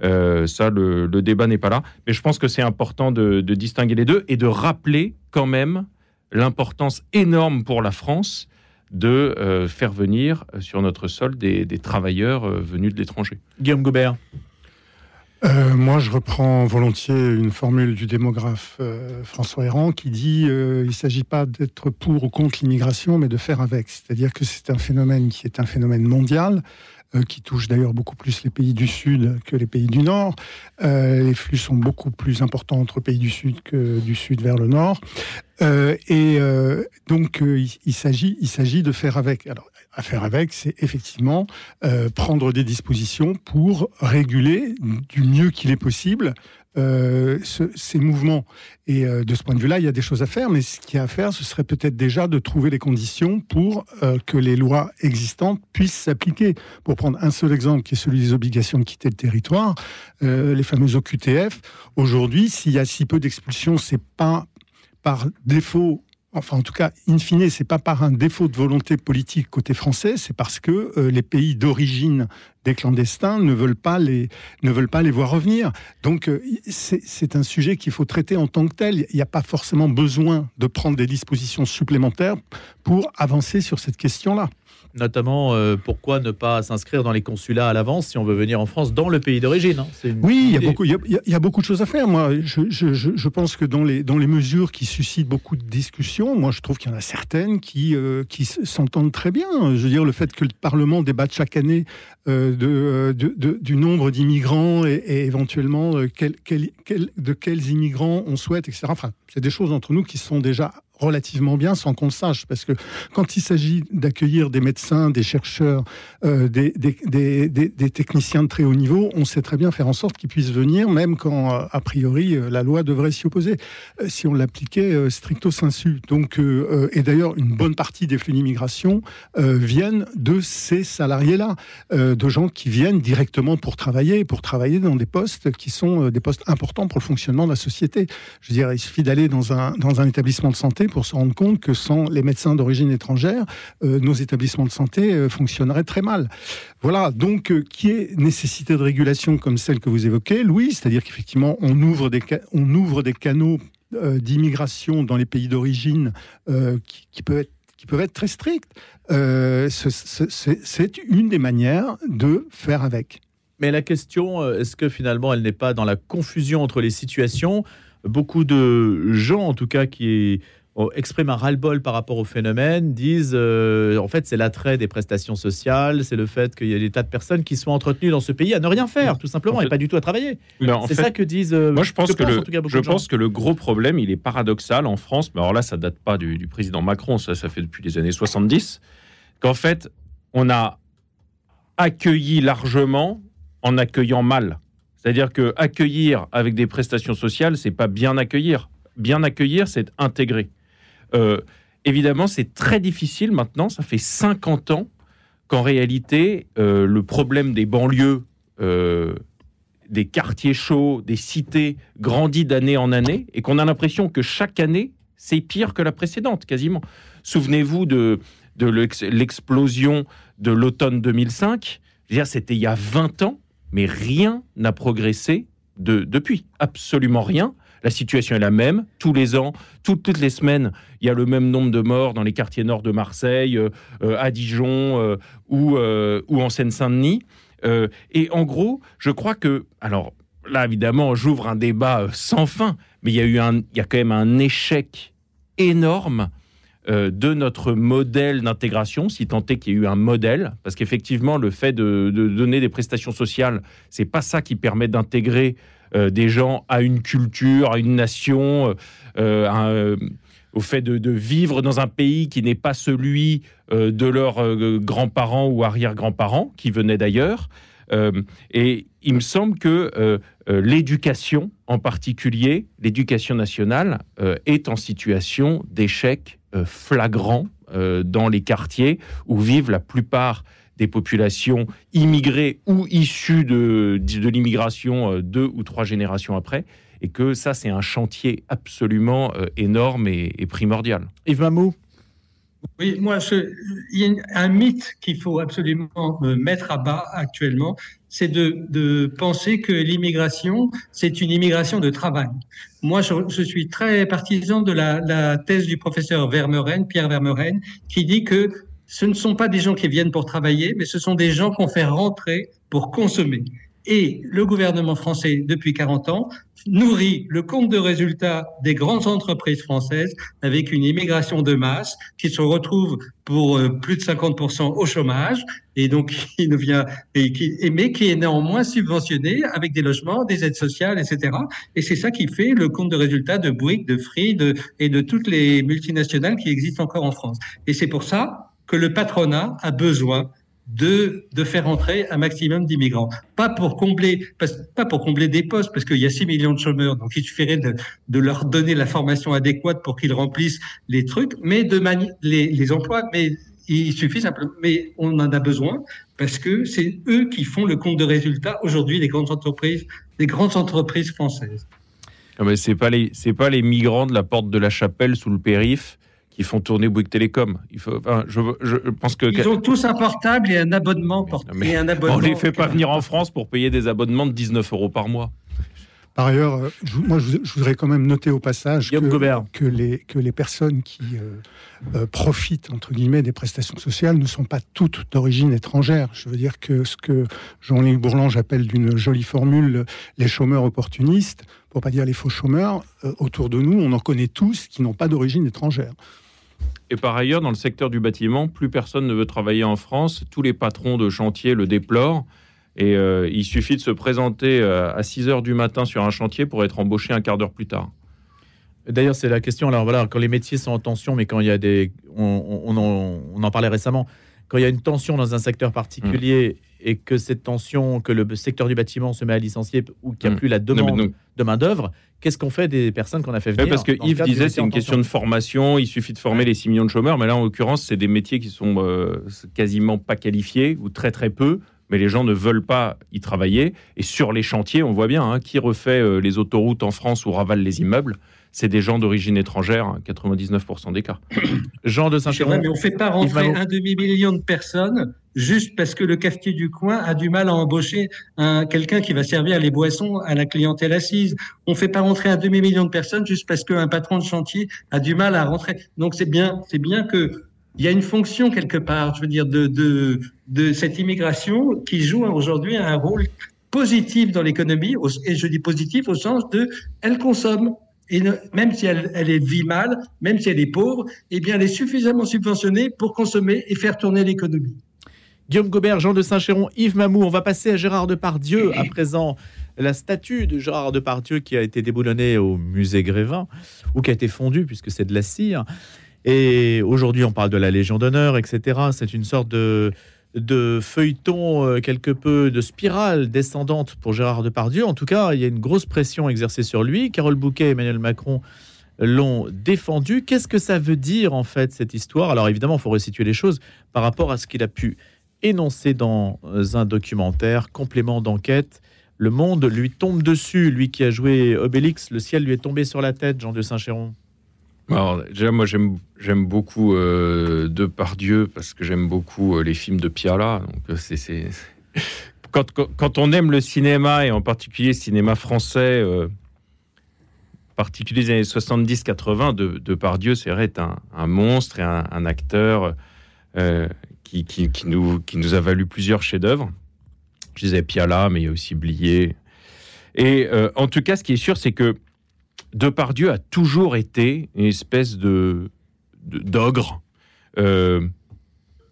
Euh, ça, le, débat n'est pas là. Mais je pense que c'est important de, distinguer les deux et de rappeler quand même l'importance énorme pour la France de euh, faire venir sur notre sol des, travailleurs euh, venus de l'étranger. Guillaume Gobert. Euh, moi, je reprends volontiers une formule du démographe euh, François Héran qui dit euh, il ne s'agit pas d'être pour ou contre l'immigration, mais de faire avec. C'est-à-dire que c'est un phénomène qui est un phénomène mondial, qui touche d'ailleurs beaucoup plus les pays du Sud que les pays du Nord. les flux sont beaucoup plus importants entre pays du Sud que du Sud vers le Nord. et donc, il, il s'agit de faire avec. Alors, à faire avec, c'est effectivement euh, prendre des dispositions pour réguler du mieux qu'il est possible euh, ces mouvements. Et euh, de ce point de vue-là, il y a des choses à faire, mais ce qu'il y a à faire, ce serait peut-être déjà de trouver les conditions pour que les lois existantes puissent s'appliquer. Pour prendre un seul exemple, qui est celui des obligations de quitter le territoire, les fameuses OQTF, aujourd'hui, s'il y a si peu d'expulsions, c'est pas par défaut enfin en tout cas, in fine, c'est pas par un défaut de volonté politique côté français, c'est parce que euh, les pays d'origine des clandestins ne veulent pas les, ne veulent pas les voir revenir. Donc euh, c'est un sujet qu'il faut traiter en tant que tel. Il n'y a pas forcément besoin de prendre des dispositions supplémentaires pour avancer sur cette question-là notamment euh, pourquoi ne pas s'inscrire dans les consulats à l'avance si on veut venir en France dans le pays d'origine. Hein. Oui, il y, a beaucoup, il, y a, beaucoup de choses à faire. Moi, je, je, je, pense que dans les, dans les mesures qui suscitent beaucoup de discussions, moi, je trouve qu'il y en a certaines qui, euh, qui s'entendent très bien. Je veux dire, le fait que le Parlement débatte chaque année euh, de, du nombre d'immigrants et, éventuellement quel, de quels immigrants on souhaite, etc. Enfin, c'est des choses entre nous qui sont déjà relativement bien sans qu'on le sache. Parce que quand il s'agit d'accueillir des médecins, des chercheurs, euh, des, techniciens de très haut niveau, on sait très bien faire en sorte qu'ils puissent venir, même quand, euh, a priori, euh, la loi devrait s'y opposer, si on l'appliquait stricto sensu. Donc, et d'ailleurs, une bonne partie des flux d'immigration viennent de ces salariés-là, de gens qui viennent directement pour travailler, pour travailler dans des postes qui sont des postes importants pour le fonctionnement de la société. Je veux dire, il suffit d'aller dans un, dans un établissement de santé pour se rendre compte que sans les médecins d'origine étrangère, euh, nos établissements de santé euh, fonctionneraient très mal. Voilà, donc euh, qui est nécessité de régulation comme celle que vous évoquez, Louis, c'est-à-dire qu'effectivement on ouvre des, on ouvre des canaux d'immigration dans les pays d'origine qui, qui peuvent être qui peuvent être très stricts. c'est une des manières de faire avec. Mais la question, est-ce que finalement elle n'est pas dans la confusion entre les situations? Beaucoup de gens, en tout cas, qui expriment un ras-le-bol par rapport au phénomène, disent euh, en fait c'est l'attrait des prestations sociales, c'est le fait qu'il y a des tas de personnes qui sont entretenues dans ce pays à ne rien faire, tout simplement, et pas du tout à travailler. C'est ça que disent. Euh, moi je pense que, le, je pense que le gros problème, il est paradoxal en France, mais alors là ça date pas du, président Macron, ça ça fait depuis les années 70, qu'en fait on a accueilli largement en accueillant mal. C'est-à-dire que accueillir avec des prestations sociales, c'est pas bien accueillir. Bien accueillir, c'est intégrer. Euh, évidemment, c'est très difficile maintenant. Ça fait 50 ans qu'en réalité, euh, le problème des banlieues, euh, des quartiers chauds, des cités grandit d'année en année et qu'on a l'impression que chaque année, c'est pire que la précédente, quasiment. Souvenez-vous de, de l'explosion de l'automne 2005. C'était il y a 20 ans, mais rien n'a progressé de, depuis. Absolument rien. La situation est la même. Tous les ans, toutes, les semaines, il y a le même nombre de morts dans les quartiers nord de Marseille, euh, euh, à Dijon euh, ou, en Seine-Saint-Denis. et en gros, je crois que, alors là, évidemment, j'ouvre un débat sans fin, mais il y a eu un, il y a quand même un échec énorme de notre modèle d'intégration, si tant est qu'il y ait eu un modèle, parce qu'effectivement, le fait de, de, donner des prestations sociales, c'est pas ça qui permet d'intégrer euh, des gens à une culture, à une nation, euh, euh, au fait de, vivre dans un pays qui n'est pas celui de leurs grands-parents ou arrière-grands-parents qui venaient d'ailleurs. et il me semble que l'éducation, en particulier l'éducation nationale, est en situation d'échec flagrant dans les quartiers où vivent la plupart des populations immigrées ou issues de, de l'immigration euh, deux ou trois générations après, et que ça, c'est un chantier absolument euh, énorme et, primordial. Yves Mamou oui, moi, il y a un mythe qu'il faut absolument euh, mettre à bas actuellement, c'est de, penser que l'immigration, c'est une immigration de travail. Moi, je, suis très partisan de la, la, thèse du professeur Vermeuren, Pierre Vermeuren, qui dit que ce ne sont pas des gens qui viennent pour travailler, mais ce sont des gens qu'on fait rentrer pour consommer. Et le gouvernement français, depuis 40 ans, nourrit le compte de résultats des grandes entreprises françaises avec une immigration de masse qui se retrouve pour euh, plus de 50% au chômage et donc (laughs) qui ne vient et qui mais qui est néanmoins subventionné avec des logements, des aides sociales, etc. Et c'est ça qui fait le compte de résultats de Bouygues, de Free de, et de toutes les multinationales qui existent encore en France. Et c'est pour ça que le patronat a besoin de, de faire entrer un maximum d'immigrants. Pas pour combler, pas pour combler des postes, parce qu'il y a 6 millions de chômeurs, donc il suffirait de, leur donner la formation adéquate pour qu'ils remplissent les trucs, mais de les, emplois, mais il suffit simplement, mais on en a besoin parce que c'est eux qui font le compte de résultats aujourd'hui des grandes entreprises, des grandes entreprises françaises. Ah mais c'est pas les pas les migrants de la porte de la Chapelle sous le périph qui font tourner Bouygues Télécom. Il faut, je, je, pense que ils ont tous un portable et un abonnement. Mais, un abonnement on les fait pas venir en France pour payer des abonnements de 19 euros par mois. Par ailleurs, euh, moi, je, voudrais quand même noter au passage que, les, que les personnes qui euh, euh, profitent, entre guillemets, des prestations sociales ne sont pas toutes d'origine étrangère. Je veux dire que ce que Jean-Luc Bourlange appelle d'une jolie formule les chômeurs opportunistes, pour pas dire les faux chômeurs, autour de nous, on en connaît tous qui n'ont pas d'origine étrangère. Et par ailleurs, dans le secteur du bâtiment, plus personne ne veut travailler en France. Tous les patrons de chantier le déplorent. Et euh, il suffit de se présenter euh, à 6 heures du matin sur un chantier pour être embauché un quart d'heure plus tard. D'ailleurs, c'est la question. Alors voilà, quand les métiers sont en tension, mais quand il y a des, on, en, parlait récemment, quand il y a une tension dans un secteur particulier et que cette tension, que le secteur du bâtiment se met à licencier ou qu'il n'y a mm. plus la demande de main d'œuvre, qu'est-ce qu'on fait des personnes qu'on a fait venir Parce que Yves disait c'est une question de formation. Il suffit de former les 6 millions de chômeurs, mais là en l'occurrence c'est des métiers qui sont euh, quasiment pas qualifiés ou très très peu mais les gens ne veulent pas y travailler. Et sur les chantiers, on voit bien hein, qui refait euh, les autoroutes en France ou ravale les immeubles. C'est des gens d'origine étrangère, 99% des cas. (coughs) Jean de Saint-Chéron. Mais on ne fait pas rentrer un demi-million de personnes juste parce que le cafetier du coin a du mal à embaucher quelqu'un qui va servir les boissons à la clientèle assise. On ne fait pas rentrer un demi-million de personnes juste parce qu'un patron de chantier a du mal à rentrer. Donc c'est bien, c'est bien que il y a une fonction quelque part, je veux dire, de, de, de cette immigration qui joue aujourd'hui un rôle positif dans l'économie, et je dis positif au sens de elle consomme. Et même si elle, elle est vit mal, même si elle est pauvre, eh bien, elle est suffisamment subventionnée pour consommer et faire tourner l'économie. Guillaume Gobert, Jean de Saint-Chéron, Yves Mamou, on va passer à Gérard Depardieu à (coughs) présent. La statue de Gérard Depardieu qui a été déboulonnée au musée Grévin, ou qui a été fondue puisque c'est de la cire. Et aujourd'hui, on parle de la Légion d'honneur, etc. C'est une sorte de, de feuilleton euh, quelque peu de spirale descendante pour Gérard Depardieu. En tout cas, il y a une grosse pression exercée sur lui. Carole Bouquet et Emmanuel Macron l'ont défendu. Qu'est-ce que ça veut dire en fait cette histoire? Alors évidemment, il faut resituer les choses par rapport à ce qu'il a pu énoncer dans un documentaire, complément d'enquête. Le monde lui tombe dessus, lui qui a joué Obélix, le ciel lui est tombé sur la tête, Jean de Saint-Chéron. Alors, déjà, moi, j'aime, j'aime beaucoup euh, Depardieu parce que j'aime beaucoup euh, les films de Piala. Donc, euh, Quand, on aime le cinéma, et en particulier le cinéma français, euh, particulier les années 70-80, de, Depardieu, c'est vrai, est un, monstre et un, acteur qui, qui, nous, qui nous a valu plusieurs chefs-d'œuvre. Je disais Piala, mais il y a aussi Blier. Et en tout cas, ce qui est sûr, c'est que Depardieu a toujours été une espèce de d'ogre, euh,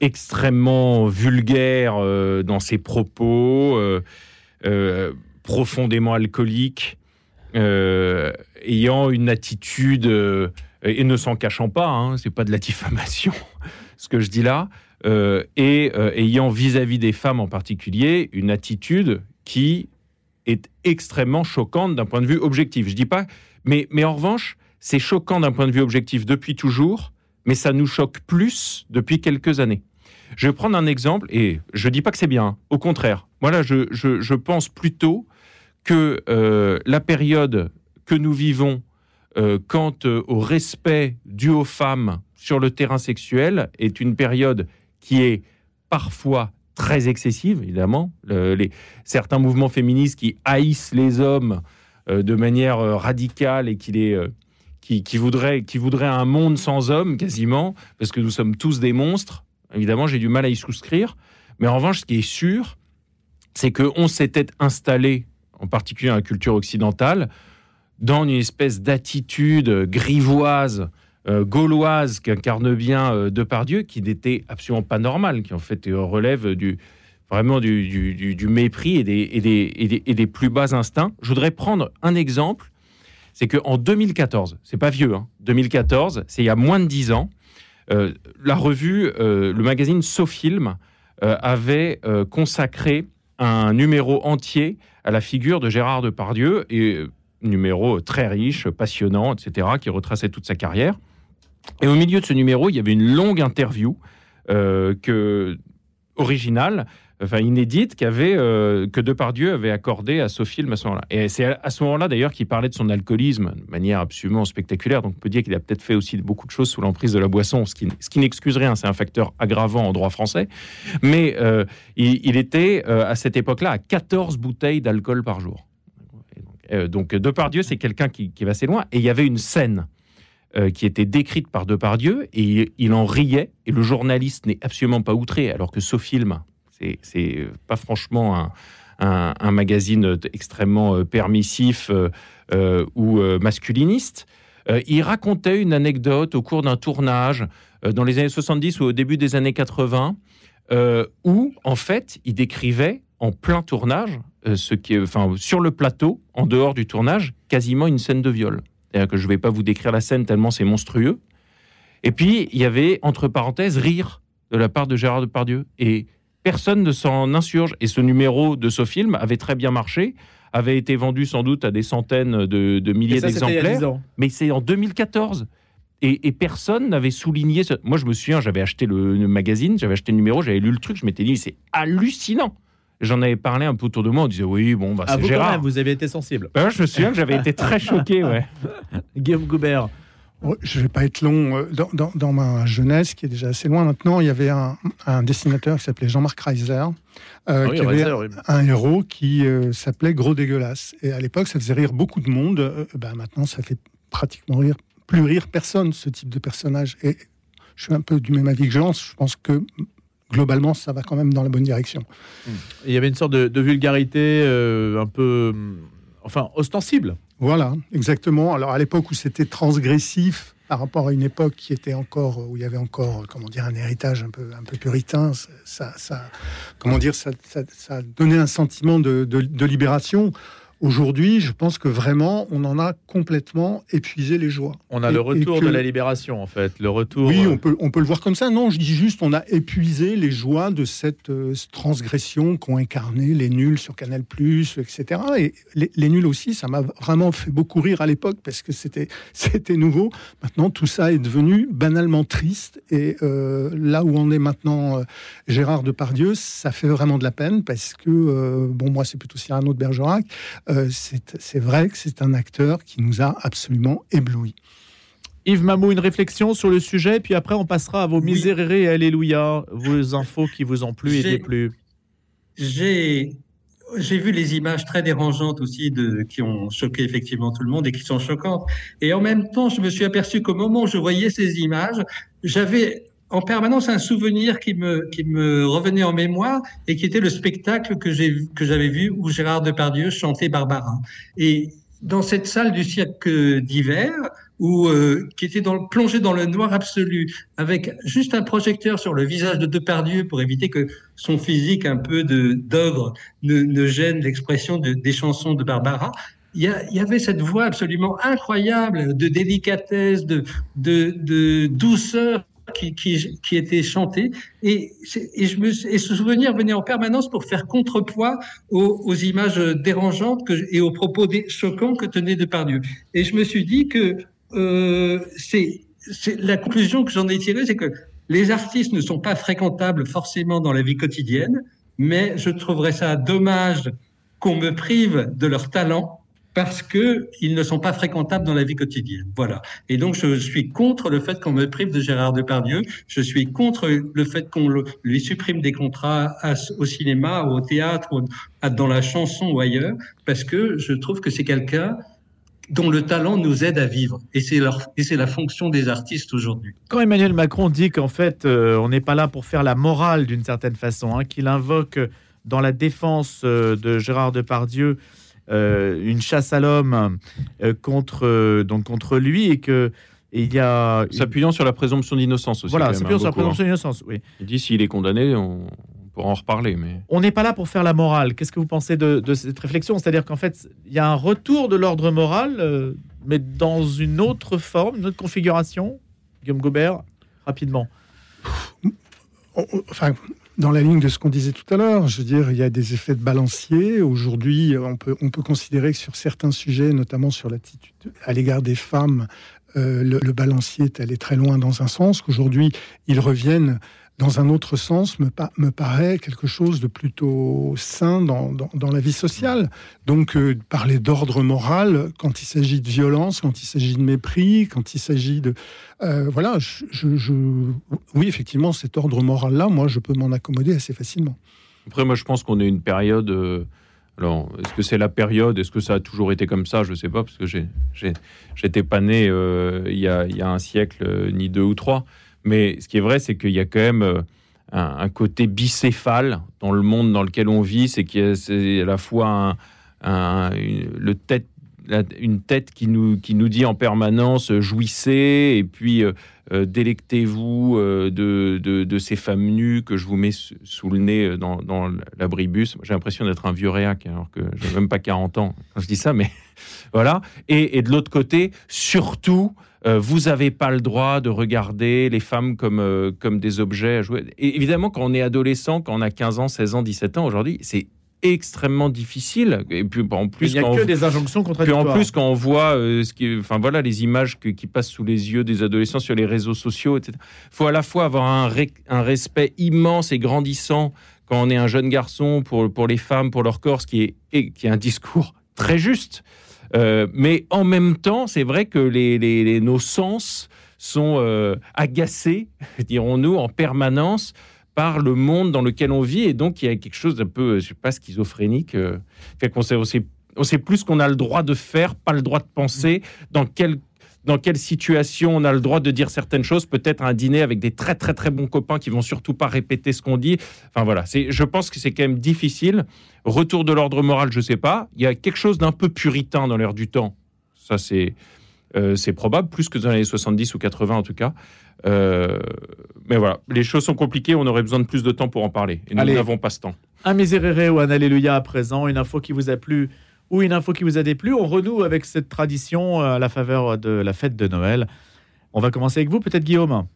extrêmement vulgaire euh, dans ses propos, euh, profondément alcoolique, ayant une attitude et ne s'en cachant pas, hein, c'est pas de la diffamation, (laughs) ce que je dis là, et ayant vis-à-vis -vis des femmes en particulier une attitude qui est extrêmement choquante d'un point de vue objectif. Je dis pas mais, en revanche, c'est choquant d'un point de vue objectif depuis toujours, mais ça nous choque plus depuis quelques années. Je vais prendre un exemple, et je ne dis pas que c'est bien, au contraire. Voilà, je, je, pense plutôt que euh, la période que nous vivons euh, quant euh, au respect dû aux femmes sur le terrain sexuel est une période qui est parfois très excessive, évidemment. les, certains mouvements féministes qui haïssent les hommes euh, de manière euh, radicale et qu'il est euh, qui, voudrait, qui voudrait un monde sans hommes quasiment, parce que nous sommes tous des monstres. Évidemment, j'ai du mal à y souscrire. Mais en revanche, ce qui est sûr, c'est qu'on s'était installé, en particulier dans la culture occidentale, dans une espèce d'attitude grivoise, gauloise qu'incarne bien Depardieu, qui n'était absolument pas normale, qui en fait relève du, vraiment du, mépris et des, et, des, plus bas instincts. Je voudrais prendre un exemple, c'est qu'en 2014, c'est pas vieux, 2014, hein, c'est il y a moins de dix ans, la revue, le magazine SoFilm avait consacré un numéro entier à la figure de Gérard Depardieu et numéro très riche, passionnant, etc., qui retraçait toute sa carrière. Et au milieu de ce numéro, il y avait une longue interview euh, que, originale, enfin inédite, qu'avait, euh, que Depardieu avait accordé à Sophie à ce moment-là. Et c'est à, ce moment-là, d'ailleurs, qu'il parlait de son alcoolisme de manière absolument spectaculaire. Donc on peut dire qu'il a peut-être fait aussi beaucoup de choses sous l'emprise de la boisson, ce qui, ce n'excuse rien, c'est un facteur aggravant en droit français. Mais euh, il, était, à cette époque-là, à 14 bouteilles d'alcool par jour. donc Depardieu, c'est quelqu'un qui, qui va assez loin. Et il y avait une scène euh, qui était décrite par Depardieu et il en riait et le journaliste n'est absolument pas outré alors que ce film, c'est pas franchement un, magazine extrêmement euh, permissif euh, ou masculiniste. il racontait une anecdote au cours d'un tournage dans les années 70 ou au début des années 80 où en fait il décrivait en plein tournage, ce qui enfin, sur le plateau, en dehors du tournage, quasiment une scène de viol que je ne vais pas vous décrire la scène tellement c'est monstrueux. Et puis, il y avait, entre parenthèses, rire de la part de Gérard Depardieu. Et personne ne s'en insurge. Et ce numéro de ce film avait très bien marché, avait été vendu sans doute à des centaines de, milliers d'exemplaires. Mais c'est en 2014. Et, personne n'avait souligné. Moi, je me souviens, j'avais acheté le, le magazine, j'avais acheté le numéro, j'avais lu le truc, je m'étais dit, c'est hallucinant. J'en avais parlé un peu autour de moi. On disait oui, bon, bah, ah, c'est Gérard. vous avez été sensible. Bah, je me souviens que j'avais été très choqué. Ouais. (laughs) Guillaume Goubert. je ne vais pas être long. Euh, dans, ma jeunesse, qui est déjà assez loin maintenant, il y avait un, dessinateur qui s'appelait Jean-Marc Reiser, euh, ah qui avait un héros qui euh, s'appelait Gros Dégueulasse. Et à l'époque, ça faisait rire beaucoup de monde. Bah, maintenant, ça fait pratiquement rire, plus rire personne, ce type de personnage. Et je suis un peu du même avis que Jean. Je pense que globalement, ça va quand même dans la bonne direction. Il y avait une sorte de, vulgarité euh, un peu, euh, enfin, ostensible. Voilà, exactement. Alors à l'époque où c'était transgressif par rapport à une époque qui était encore où il y avait encore comment dire un héritage un peu un peu puritain, ça, ça comment dire ça, ça, donnait un sentiment de, de libération. Aujourd'hui, je pense que vraiment, on en a complètement épuisé les joies. On a le retour de la libération, en fait. Le retour. Oui, euh, on peut, on peut le voir comme ça. Non, je dis juste, on a épuisé les joies de cette euh, transgression qu'ont incarné les nuls sur Canal+, etc. Et les, nuls aussi, ça m'a vraiment fait beaucoup rire à l'époque parce que c'était, (laughs) c'était nouveau. Maintenant, tout ça est devenu banalement triste. Et euh, là où on est maintenant, Gérard Depardieu, ça fait vraiment de la peine parce que, bon, moi, c'est plutôt Cyrano de Bergerac. Euh, c'est vrai que c'est un acteur qui nous a absolument éblouis. Yves Mamou, une réflexion sur le sujet, puis après on passera à vos oui. et Alléluia, vos infos qui vous ont plu et déplu. J'ai j'ai vu les images très dérangeantes aussi de, qui ont choqué effectivement tout le monde et qui sont choquantes. Et en même temps, je me suis aperçu qu'au moment où je voyais ces images, j'avais en permanence un souvenir qui me, qui me revenait en mémoire et qui était le spectacle que j'avais vu où Gérard Depardieu chantait Barbara. Et dans cette salle du cirque d'hiver, où euh, qui était dans, plongé dans le noir absolu, avec juste un projecteur sur le visage de Depardieu pour éviter que son physique un peu d'ogre ne, ne gêne l'expression de, des chansons de Barbara. Il y, il y, avait cette voix absolument incroyable de délicatesse, de, de, de douceur qui, qui, qui était chanté. Et, et, je me, et ce souvenir venait en permanence pour faire contrepoids aux, images dérangeantes et aux propos choquants que tenait Depardieu. Et je me suis dit que euh, c'est la conclusion que j'en ai tirée, c'est que les artistes ne sont pas fréquentables forcément dans la vie quotidienne, mais je trouverais ça dommage qu'on me prive de leur talent parce que ils ne sont pas fréquentables dans la vie quotidienne. Voilà. Et donc, je suis contre le fait qu'on me prive de Gérard Depardieu. Je suis contre le fait qu'on lui supprime des contrats au cinéma, au théâtre, dans la chanson ou ailleurs, parce que je trouve que c'est quelqu'un dont le talent nous aide à vivre. Et c'est la fonction des artistes aujourd'hui. Quand Emmanuel Macron dit qu'en fait, euh, on n'est pas là pour faire la morale d'une certaine façon, hein, qu'il invoque dans la défense euh, de Gérard Depardieu euh, une chasse à l'homme euh, contre, euh, donc contre lui et que il y a s'appuyant sur la présomption d'innocence aussi. Voilà, s'appuyant sur la hein, présomption d'innocence. Oui. Il dit s'il est condamné, on, pourra en reparler. Mais on n'est pas là pour faire la morale. Qu'est-ce que vous pensez de, cette réflexion? C'est-à-dire qu'en fait, il y a un retour de l'ordre moral, mais dans une autre forme, une autre configuration? Guillaume Gobert. rapidement Enfin, dans la ligne de ce qu'on disait tout à l'heure, je veux dire, il y a des effets de balancier. Aujourd'hui, on peut, on peut considérer que sur certains sujets, notamment sur l'attitude à l'égard des femmes, euh, le, balancier est allé très loin dans un sens, qu'aujourd'hui, ils reviennent dans un autre sens me, paraît quelque chose de plutôt sain dans, la vie sociale. Donc euh, parler d'ordre moral quand il s'agit de violence, quand il s'agit de mépris, quand il s'agit de... Euh, voilà, oui, effectivement, cet ordre moral-là, moi, je peux m'en accommoder assez facilement. Après, moi, je pense qu'on est une période... alors, est-ce que c'est la période? Est-ce que ça a toujours été comme ça? Je ne sais pas, parce que j'étais pas né il, y a, y a un siècle, ni deux ou trois. Mais ce qui est vrai, c'est qu'il y a quand même euh, un, côté bicéphale dans le monde dans lequel on vit. C'est qu'il y a à la fois une, le tête, une tête qui nous, qui nous dit en permanence euh, jouissez et puis euh, délectez-vous de, de, ces femmes nues que je vous mets sous le nez dans, dans l'abribus. J'ai l'impression d'être un vieux réac alors que j'ai même pas 40 ans quand je dis ça, mais (laughs) voilà. Et, et de l'autre côté, surtout, euh, vous n'avez pas le droit de regarder les femmes comme, euh, comme des objets à jouer. Évidemment, quand on est adolescent, quand on a 15 ans, 16 ans, 17 ans aujourd'hui, c'est extrêmement difficile. Et puis en plus, il n'y a que des injonctions contradictoires. Puis en plus, quand on voit, euh, ce qui, enfin voilà, les images qui passent sous les yeux des adolescents sur les réseaux sociaux, etc. Il faut à la fois avoir un, un, respect immense et grandissant quand on est un jeune garçon pour, pour les femmes, pour leur corps, ce qui est, et, qui est un discours très juste. Euh, mais en même temps, c'est vrai que les, nos sens sont euh, agacés, (laughs) dirons-nous, en permanence par le monde dans lequel on vit. Et donc, il y a quelque chose d'un peu, je sais pas, schizophrénique. Euh, fait sait, on sait, on sait plus qu'on a le droit de faire, pas le droit de penser, dans dans quelle situation on a le droit de dire certaines choses, peut-être un dîner avec des très très très bons copains qui vont surtout pas répéter ce qu'on dit. Enfin voilà, c'est, je pense que c'est quand même difficile. Retour de l'ordre moral, je sais pas. Il y a quelque chose d'un peu puritain dans l'air du temps. Ça c'est euh, c'est probable, plus que dans les années 70 ou 80 en tout cas. Euh, mais voilà, les choses sont compliquées, on aurait besoin de plus de temps pour en parler. Et nous n'avons pas ce temps. Un miséréré ou un alléluia à présent, une info qui vous a plu ou une info qui vous a déplu. On renoue avec cette tradition à la faveur de la fête de Noël. On va commencer avec vous, peut-être Guillaume.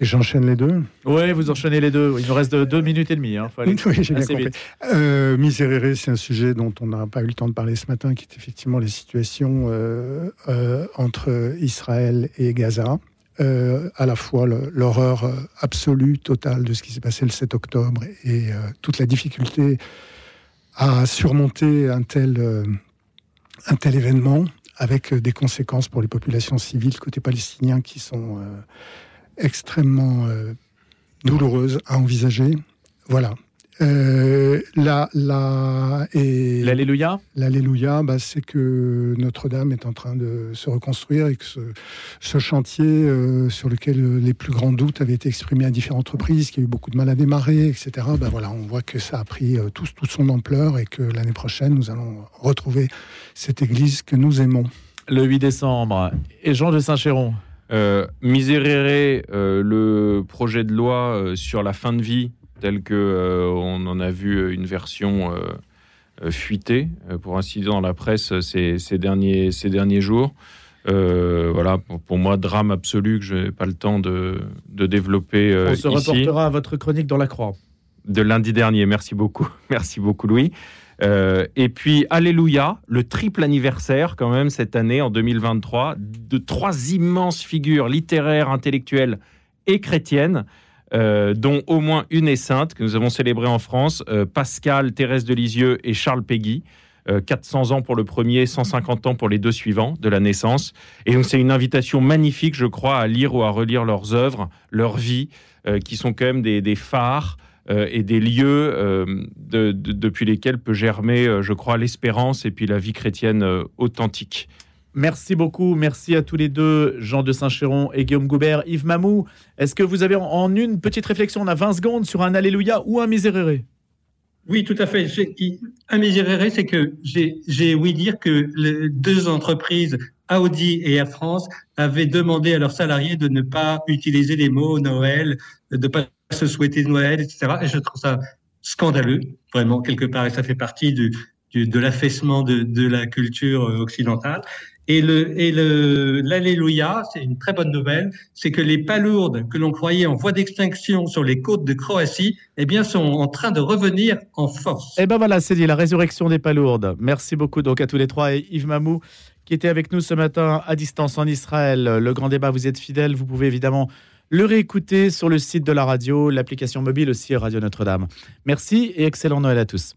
Et j'enchaîne les deux? Oui, vous enchaînez les deux. Il nous reste deux minutes et demie. Hein. (laughs) oui, j'ai bien compris. Euh, Miséréré, c'est un sujet dont on n'a pas eu le temps de parler ce matin, qui est effectivement les situations euh, euh, entre Israël et Gaza. À la fois l'horreur absolue, totale de ce qui s'est passé le 7 octobre et toute la difficulté à surmonter un tel, euh, un tel événement avec euh, des conséquences pour les populations civiles côté palestinien qui sont euh, extrêmement douloureuses à envisager. Voilà. Euh, la, la, et L'Alléluia L'Alléluia, bah, c'est que Notre-Dame est en train de se reconstruire et que ce, chantier euh, sur lequel les plus grands doutes avaient été exprimés à différentes reprises, qu'il y a eu beaucoup de mal à démarrer, etc., bah, voilà, on voit que ça a pris euh, tout, toute son ampleur et que l'année prochaine, nous allons retrouver cette église que nous aimons. Le 8 décembre. Et Jean de Saint-Chéron euh, Miséréré, le projet de loi sur la fin de vie tel que euh, on en a vu euh, une version euh, fuitée, pour ainsi dire, dans la presse ces, derniers, ces derniers jours. voilà, pour, moi, drame absolu que je n'ai pas le temps de, de développer. On se reportera à votre chronique dans la Croix. De lundi dernier, merci beaucoup. (laughs) Merci beaucoup, Louis. et puis, Alléluia, le triple anniversaire, quand même, cette année, en 2023, de trois immenses figures littéraires, intellectuelles et chrétiennes euh, dont au moins une est sainte, que nous avons célébrée en France, euh, Pascal, Thérèse de Lisieux et Charles Péguy. 400 euh, ans pour le premier, 150 ans pour les deux suivants de la naissance. Et donc c'est une invitation magnifique, je crois, à lire ou à relire leurs œuvres, leurs vies, qui sont quand même des, phares et des lieux depuis lesquels peut germer, je crois, l'espérance et puis la vie chrétienne authentique. Merci beaucoup. Merci à tous les deux, Jean de Saint-Chéron et Guillaume Goubert. Yves Mamou, est-ce que vous avez en une petite réflexion, on a 20 secondes, sur un Alléluia ou un Miséréré? Oui, tout à fait. Un miséréré, c'est que j'ai ouï dire que les deux entreprises, Audi et Air France, avaient demandé à leurs salariés de ne pas utiliser les mots Noël, de ne pas se souhaiter Noël, etc. Et je trouve ça scandaleux, vraiment, quelque part, et ça fait partie de l'affaissement de, de, la culture occidentale. Et le l'alléluia, c'est une très bonne nouvelle, c'est que les palourdes que l'on croyait en voie d'extinction sur les côtes de Croatie, eh bien, sont en train de revenir en force. Et ben voilà, c'est dit, la résurrection des palourdes. Merci beaucoup donc à tous les trois et Yves Mamou qui était avec nous ce matin à distance en Israël. Le grand débat, vous êtes fidèles, vous pouvez évidemment le réécouter sur le site de la radio, l'application mobile aussi Radio Notre-Dame. Merci et excellent Noël à tous.